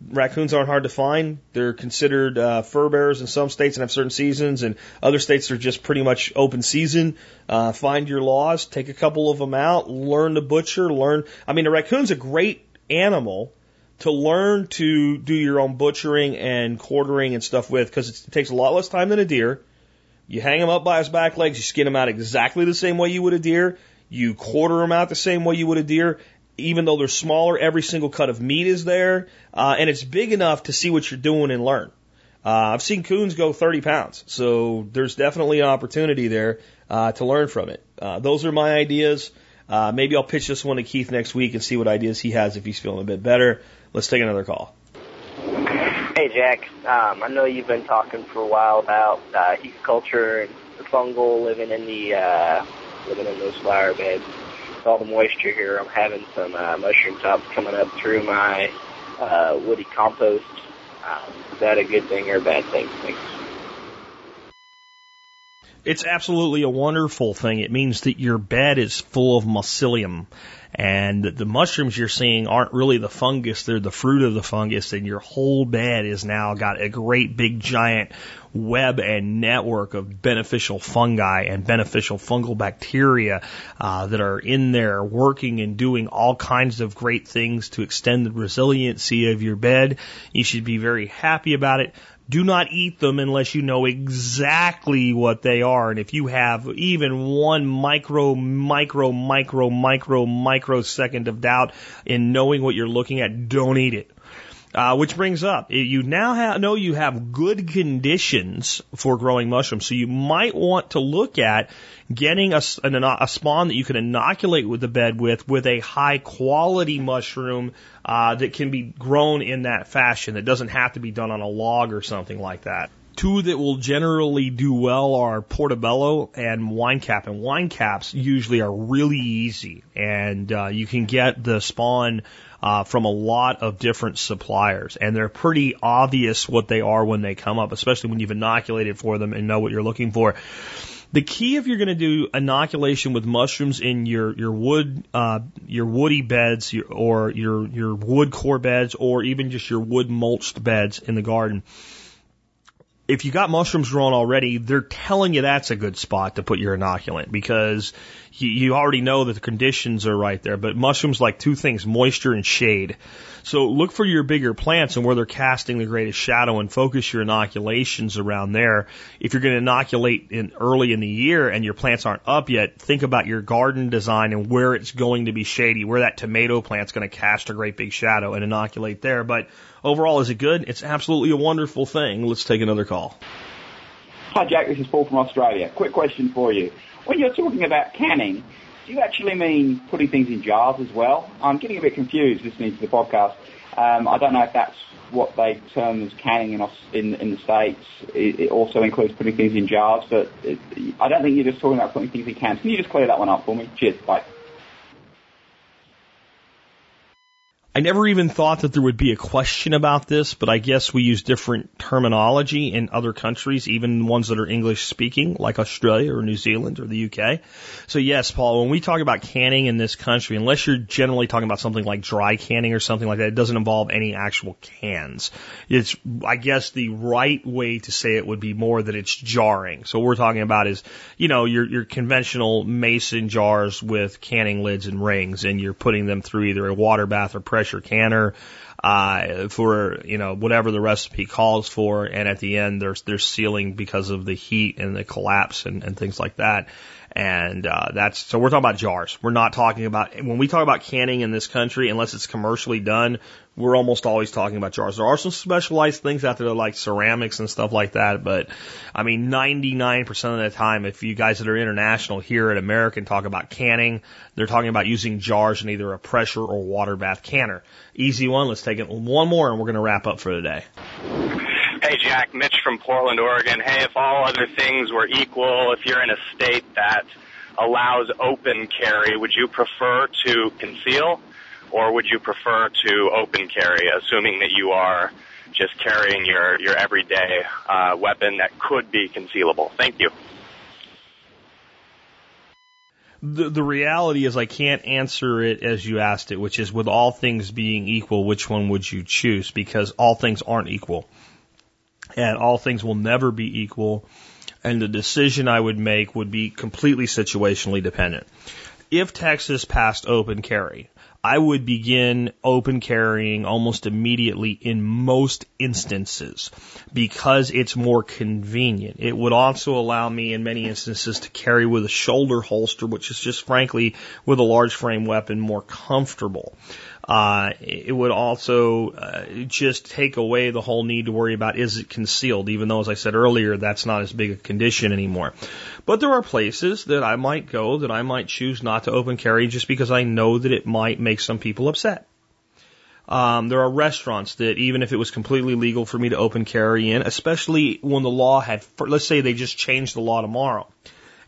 raccoons aren't hard to find. They're considered uh, fur bearers in some states and have certain seasons, and other states are just pretty much open season. Uh, find your laws, take a couple of them out, learn to butcher, learn. I mean, a raccoon's a great animal to learn to do your own butchering and quartering and stuff with because it takes a lot less time than a deer. You hang him up by his back legs, you skin him out exactly the same way you would a deer. You quarter them out the same way you would a deer. Even though they're smaller, every single cut of meat is there, uh, and it's big enough to see what you're doing and learn. Uh, I've seen coons go 30 pounds, so there's definitely an opportunity there uh, to learn from it. Uh, those are my ideas. Uh, maybe I'll pitch this one to Keith next week and see what ideas he has if he's feeling a bit better. Let's take another call. Hey, Jack. Um, I know you've been talking for a while about uh, heat culture and the fungal living in the uh, living in those flower beds. With all the moisture here, I'm having some uh, mushroom tops coming up through my uh, woody compost. Um, is that a good thing or a bad thing? Thanks. It's absolutely a wonderful thing. It means that your bed is full of mycelium. And the mushrooms you're seeing aren't really the fungus, they're the fruit of the fungus, and your whole bed is now got a great big giant web and network of beneficial fungi and beneficial fungal bacteria uh, that are in there working and doing all kinds of great things to extend the resiliency of your bed. You should be very happy about it. Do not eat them unless you know exactly what they are. And if you have even one micro, micro, micro, micro, microsecond of doubt in knowing what you're looking at, don't eat it. Uh, which brings up, you now have, know you have good conditions for growing mushrooms, so you might want to look at getting a, an, a spawn that you can inoculate with the bed with, with a high quality mushroom uh, that can be grown in that fashion. That doesn't have to be done on a log or something like that. Two that will generally do well are portobello and wine cap. And wine caps usually are really easy, and uh, you can get the spawn uh, from a lot of different suppliers, and they're pretty obvious what they are when they come up, especially when you've inoculated for them and know what you're looking for. The key if you're going to do inoculation with mushrooms in your your wood uh, your woody beds your, or your your wood core beds or even just your wood mulched beds in the garden if you got mushrooms growing already, they're telling you that's a good spot to put your inoculant because you, you already know that the conditions are right there. But mushrooms like two things, moisture and shade. So look for your bigger plants and where they're casting the greatest shadow and focus your inoculations around there. If you're going to inoculate in early in the year and your plants aren't up yet, think about your garden design and where it's going to be shady, where that tomato plant's going to cast a great big shadow and inoculate there. But overall, is it good? It's absolutely a wonderful thing. Let's take another call. Hi, Jack. This is Paul from Australia. Quick question for you. When you're talking about canning, do you actually mean putting things in jars as well? I'm getting a bit confused listening to the podcast. Um, I don't know if that's what they term as canning in, in, in the States. It, it, also includes putting things in jars, but it, I don't think you're just talking about putting things in cans. Can you just clear that one up for me? Cheers. Bye. I never even thought that there would be a question about this, but I guess we use different terminology in other countries, even ones that are English speaking, like Australia or New Zealand or the UK. So yes, Paul, when we talk about canning in this country, unless you're generally talking about something like dry canning or something like that, it doesn't involve any actual cans. It's, I guess the right way to say it would be more that it's jarring. So what we're talking about is, you know, your, your conventional mason jars with canning lids and rings, and you're putting them through either a water bath or pressure pressure canner uh, for you know whatever the recipe calls for, and at the end there's there's sealing because of the heat and the collapse and, and things like that. And uh, that's so we're talking about jars. We're not talking about when we talk about canning in this country, unless it's commercially done. We're almost always talking about jars. There are some specialized things out there like ceramics and stuff like that, but I mean, 99% of the time, if you guys that are international here at American talk about canning, they're talking about using jars in either a pressure or water bath canner. Easy one. Let's take it one more, and we're going to wrap up for the day. Hey, Jack, Mitch from Portland, Oregon. Hey, if all other things were equal, if you're in a state that allows open carry, would you prefer to conceal or would you prefer to open carry, assuming that you are just carrying your, your everyday uh, weapon that could be concealable? Thank you. The, the reality is I can't answer it as you asked it, which is with all things being equal, which one would you choose? Because all things aren't equal and all things will never be equal. And the decision I would make would be completely situationally dependent. If Texas passed open carry, I would begin open carrying almost immediately in most instances because it's more convenient. It would also allow me in many instances to carry with a shoulder holster, which is just frankly with a large frame weapon more comfortable. Uh, it would also uh, just take away the whole need to worry about is it concealed, even though, as I said earlier, that's not as big a condition anymore. But there are places that I might go that I might choose not to open carry just because I know that it might make some people upset. Um, there are restaurants that even if it was completely legal for me to open carry in, especially when the law had, let's say they just changed the law tomorrow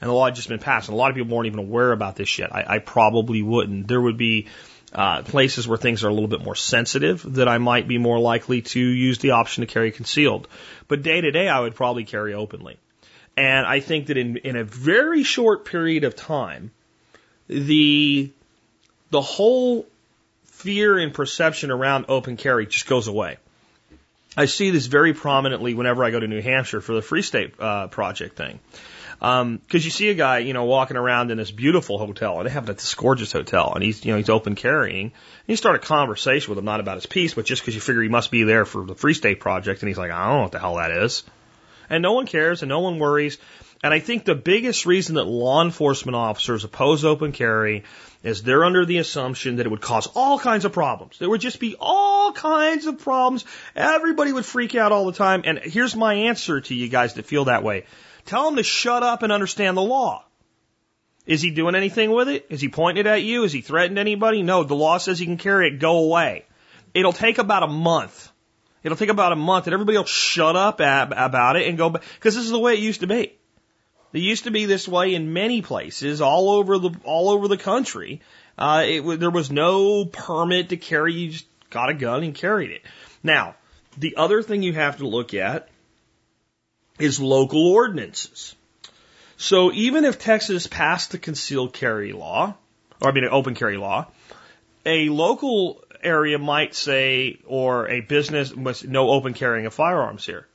and the law had just been passed, and a lot of people weren't even aware about this yet. I, I probably wouldn't. There would be uh, places where things are a little bit more sensitive that I might be more likely to use the option to carry concealed. But day to day, I would probably carry openly. And I think that in, in a very short period of time, the the whole fear and perception around open carry just goes away. I see this very prominently whenever I go to New Hampshire for the Free State uh, Project thing. Um, cause you see a guy, you know, walking around in this beautiful hotel and they have this gorgeous hotel and he's, you know, he's open carrying. And you start a conversation with him, not about his piece, but just cause you figure he must be there for the Free State Project. And he's like, I don't know what the hell that is. And no one cares and no one worries. And I think the biggest reason that law enforcement officers oppose open carry is they're under the assumption that it would cause all kinds of problems. There would just be all kinds of problems. Everybody would freak out all the time. And here's my answer to you guys that feel that way. Tell him to shut up and understand the law. Is he doing anything with it? Is he pointing it at you? Is he threatening anybody? No, the law says he can carry it. Go away. It'll take about a month. It'll take about a month and everybody will shut up ab- about it and go back. Cause this is the way it used to be. It used to be this way in many places all over the, all over the country. Uh, it, there was no permit to carry. You just got a gun and carried it. Now, the other thing you have to look at is local ordinances. So even if Texas passed the concealed carry law, or I mean an open carry law, a local area might say, or a business must no open carrying of firearms here.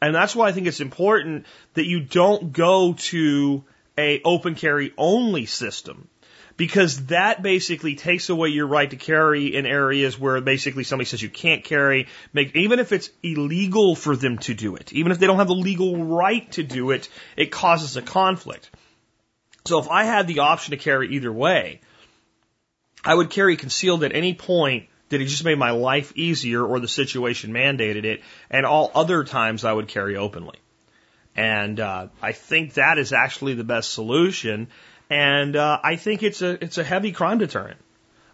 And that's why I think it's important that you don't go to a open carry only system because that basically takes away your right to carry in areas where basically somebody says you can't carry, make, even if it's illegal for them to do it, even if they don't have the legal right to do it, it causes a conflict. So if I had the option to carry either way, I would carry concealed at any point that it just made my life easier or the situation mandated it, and all other times I would carry openly. And uh, I think that is actually the best solution. And uh, I think it's a it's a heavy crime deterrent.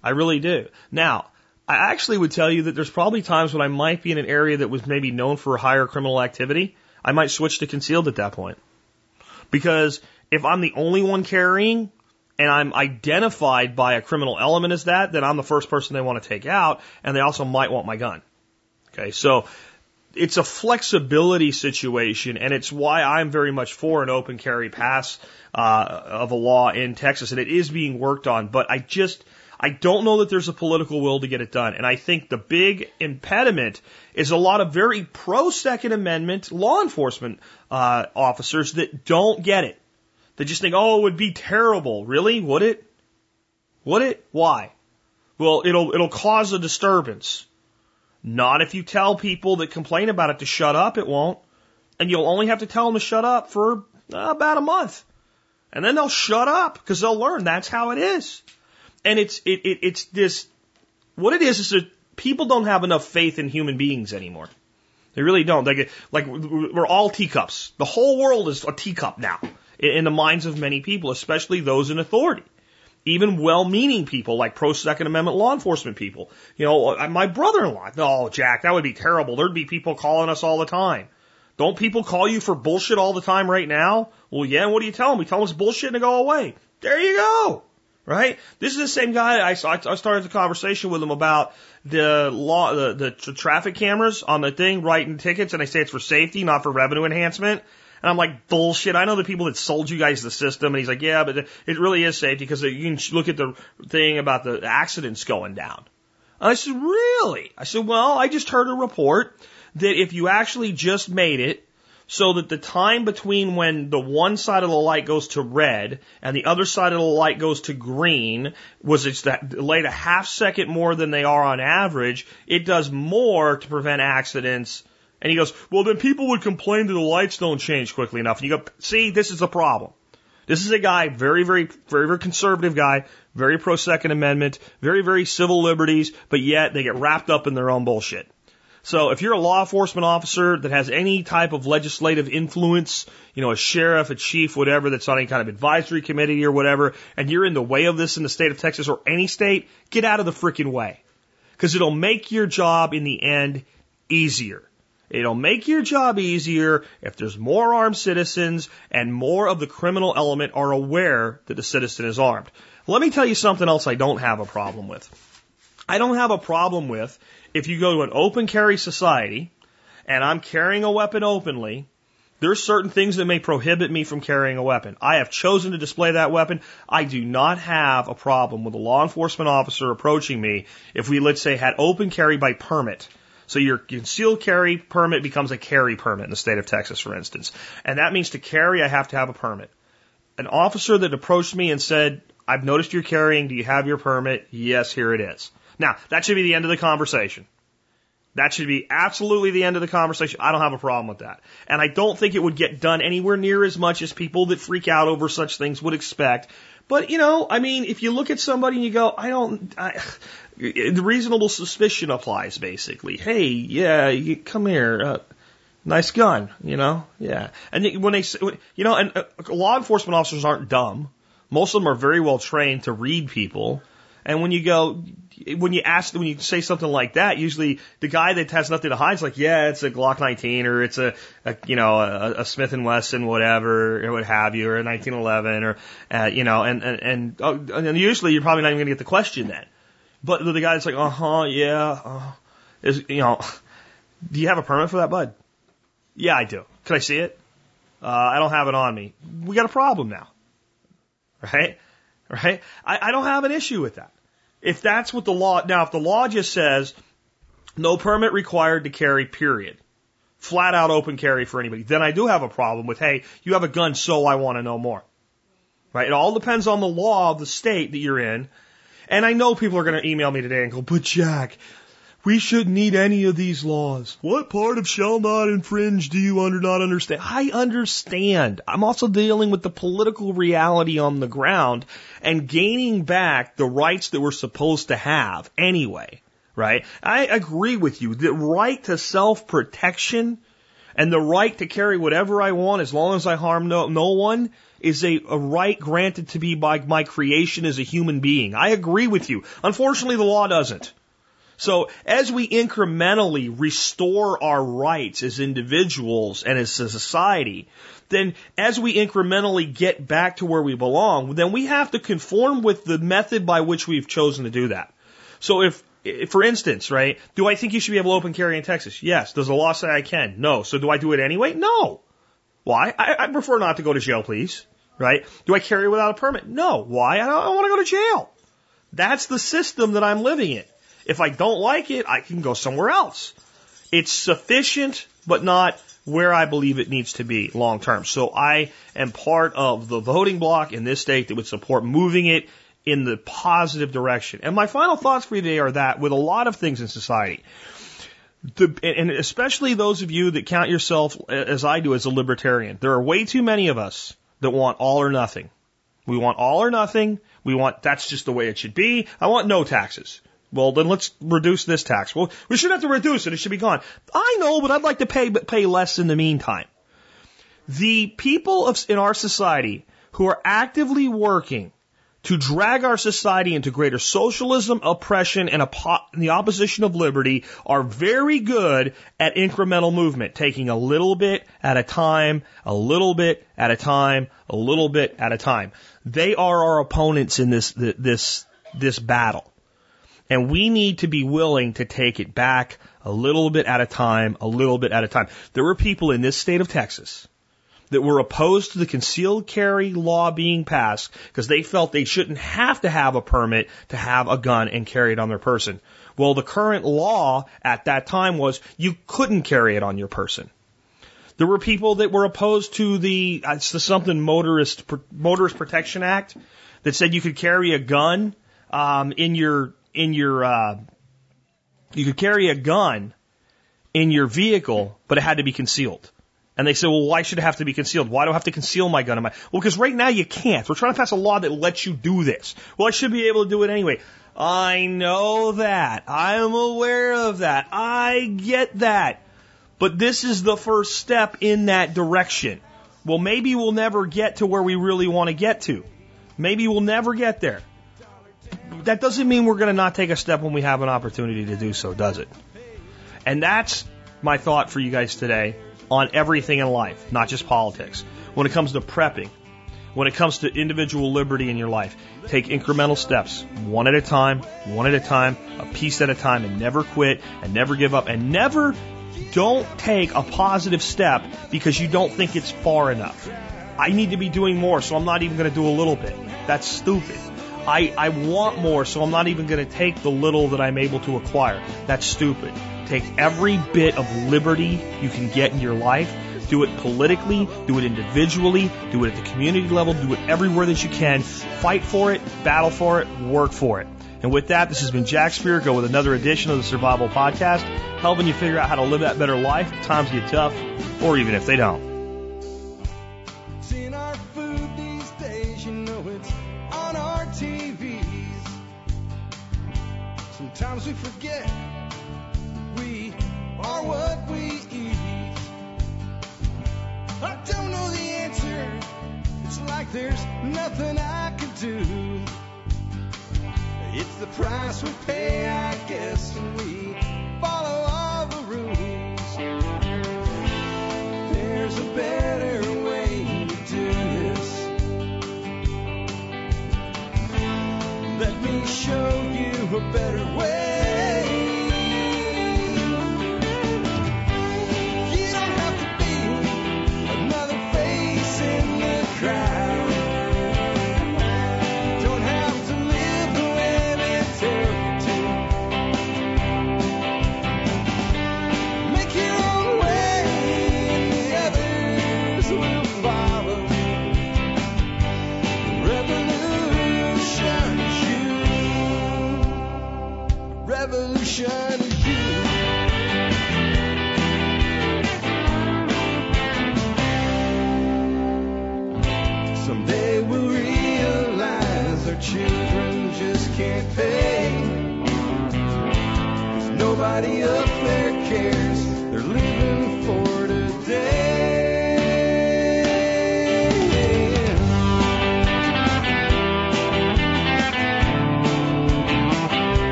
I really do. Now, I actually would tell you that there's probably times when I might be in an area that was maybe known for higher criminal activity. I might switch to concealed at that point. Because if I'm the only one carrying and I'm identified by a criminal element as that, then I'm the first person they want to take out, and they also might want my gun. Okay, so it's a flexibility situation, and it's why I'm very much for an open carry pass uh, of a law in Texas, and it is being worked on. But I just I don't know that there's a political will to get it done, and I think the big impediment is a lot of very pro Second Amendment law enforcement uh, officers that don't get it. They just think, oh, it would be terrible. Really? Would it? Would it? Why? Well, it'll it'll cause a disturbance. Not if you tell people that complain about it to shut up, it won't. And you'll only have to tell them to shut up for uh, about a month. And then they'll shut up because they'll learn that's how it is. And it's, it, it, it's this, what it is is that people don't have enough faith in human beings anymore. They really don't. Get, like, we're all teacups. The whole world is a teacup now in the minds of many people, especially those in authority even well-meaning people like pro Second Amendment law enforcement people. You know, uh, my brother-in-law. Oh, Jack, that would be terrible. There'd be people calling us all the time. Don't people call you for bullshit all the time right now? Well, yeah. What do you tell them? We tell them it's bullshit and go away. There you go. Right? This is the same guy. I, I started the conversation with him about the law, the, the traffic cameras on the thing, writing tickets, and they say it's for safety, not for revenue enhancement. And I'm like, bullshit. I know the people that sold you guys the system. And he's like, yeah, but it really is safety because you can look at the thing about the accidents going down. And I said, really? I said, well, I just heard a report that if you actually just made it so that the time between when the one side of the light goes to red and the other side of the light goes to green was it's that delayed a half second more than they are on average, it does more to prevent accidents and he goes, well, then people would complain that the lights don't change quickly enough. And you go, see, this is a problem. This is a guy, very, very, very, very conservative guy, very pro Second Amendment, very, very civil liberties, but yet they get wrapped up in their own bullshit. So if you're a law enforcement officer that has any type of legislative influence, you know, a sheriff, a chief, whatever, that's on any kind of advisory committee or whatever, and you're in the way of this in the state of Texas or any state, get out of the freaking way. Because it'll make your job in the end easier. It'll make your job easier if there's more armed citizens and more of the criminal element are aware that the citizen is armed. Let me tell you something else I don't have a problem with. I don't have a problem with if you go to an open carry society and I'm carrying a weapon openly, there's certain things that may prohibit me from carrying a weapon. I have chosen to display that weapon. I do not have a problem with a law enforcement officer approaching me if we, let's say, had open carry by permit. So your concealed carry permit becomes a carry permit in the state of Texas, for instance. And that means to carry, I have to have a permit. An officer that approached me and said, I've noticed you're carrying. Do you have your permit? Yes, here it is. Now, that should be the end of the conversation. That should be absolutely the end of the conversation. I don't have a problem with that. And I don't think it would get done anywhere near as much as people that freak out over such things would expect. But, you know, I mean, if you look at somebody and you go, I don't, I, the reasonable suspicion applies basically. Hey, yeah, you come here. Uh, nice gun, you know? Yeah. And when they, you know, and uh, law enforcement officers aren't dumb. Most of them are very well trained to read people. And when you go, when you ask, when you say something like that, usually the guy that has nothing to hide is like, yeah, it's a Glock 19 or it's a, a you know, a, a Smith and Wesson, whatever, or what have you, or a 1911 or, uh, you know, and, and, and, oh, and usually you're probably not even going to get the question then. But the guy's like, uh huh, yeah, uh, is, you know, do you have a permit for that, bud? Yeah, I do. Can I see it? Uh, I don't have it on me. We got a problem now. Right? Right? I, I don't have an issue with that. If that's what the law, now if the law just says no permit required to carry, period, flat out open carry for anybody, then I do have a problem with, hey, you have a gun, so I want to know more. Right? It all depends on the law of the state that you're in. And I know people are going to email me today and go, but Jack, we shouldn't need any of these laws. What part of shall not infringe do you under not understand? I understand. I'm also dealing with the political reality on the ground and gaining back the rights that we're supposed to have anyway, right? I agree with you. The right to self protection and the right to carry whatever I want as long as I harm no, no one is a, a right granted to me by my creation as a human being. I agree with you. Unfortunately, the law doesn't. So as we incrementally restore our rights as individuals and as a society, then as we incrementally get back to where we belong, then we have to conform with the method by which we've chosen to do that. So if, for instance, right, do I think you should be able to open carry in Texas? Yes. Does the law say I can? No. So do I do it anyway? No. Why? I, I prefer not to go to jail, please. Right? Do I carry without a permit? No. Why? I don't, I don't want to go to jail. That's the system that I'm living in. If I don't like it, I can go somewhere else. It's sufficient, but not where I believe it needs to be long term. So I am part of the voting block in this state that would support moving it in the positive direction. And my final thoughts for you today are that with a lot of things in society, the, and especially those of you that count yourself as I do as a libertarian, there are way too many of us that want all or nothing. We want all or nothing. We want, that's just the way it should be. I want no taxes. Well, then let's reduce this tax. Well, we shouldn't have to reduce it. It should be gone. I know, but I'd like to pay, but pay less in the meantime. The people of, in our society who are actively working to drag our society into greater socialism, oppression, and, the opposition of liberty are very good at incremental movement, taking a little bit at a time, a little bit at a time, a little bit at a time. They are our opponents in this, this, this battle. And we need to be willing to take it back a little bit at a time, a little bit at a time. There were people in this state of Texas that were opposed to the concealed carry law being passed because they felt they shouldn't have to have a permit to have a gun and carry it on their person. Well, the current law at that time was you couldn't carry it on your person. There were people that were opposed to the, it's the something motorist, motorist protection act that said you could carry a gun, um, in your in your, uh, you could carry a gun in your vehicle, but it had to be concealed. And they said, well, why should it have to be concealed? Why do I have to conceal my gun in my, well, because right now you can't. We're trying to pass a law that lets you do this. Well, I should be able to do it anyway. I know that. I am aware of that. I get that. But this is the first step in that direction. Well, maybe we'll never get to where we really want to get to. Maybe we'll never get there that doesn't mean we're going to not take a step when we have an opportunity to do so, does it? And that's my thought for you guys today on everything in life, not just politics. When it comes to prepping, when it comes to individual liberty in your life, take incremental steps, one at a time, one at a time, a piece at a time, and never quit and never give up and never don't take a positive step because you don't think it's far enough. I need to be doing more, so I'm not even going to do a little bit. That's stupid. I, I want more, so I'm not even going to take the little that I'm able to acquire. That's stupid. Take every bit of liberty you can get in your life. Do it politically, do it individually, do it at the community level, do it everywhere that you can. Fight for it, battle for it, work for it. And with that, this has been Jack Spirko with another edition of the Survival Podcast, helping you figure out how to live that better life if times get tough, or even if they don't. Like there's nothing I can do. It's the price we pay, I guess, and we follow all the rules. There's a better way to do this. Let me show you a better way.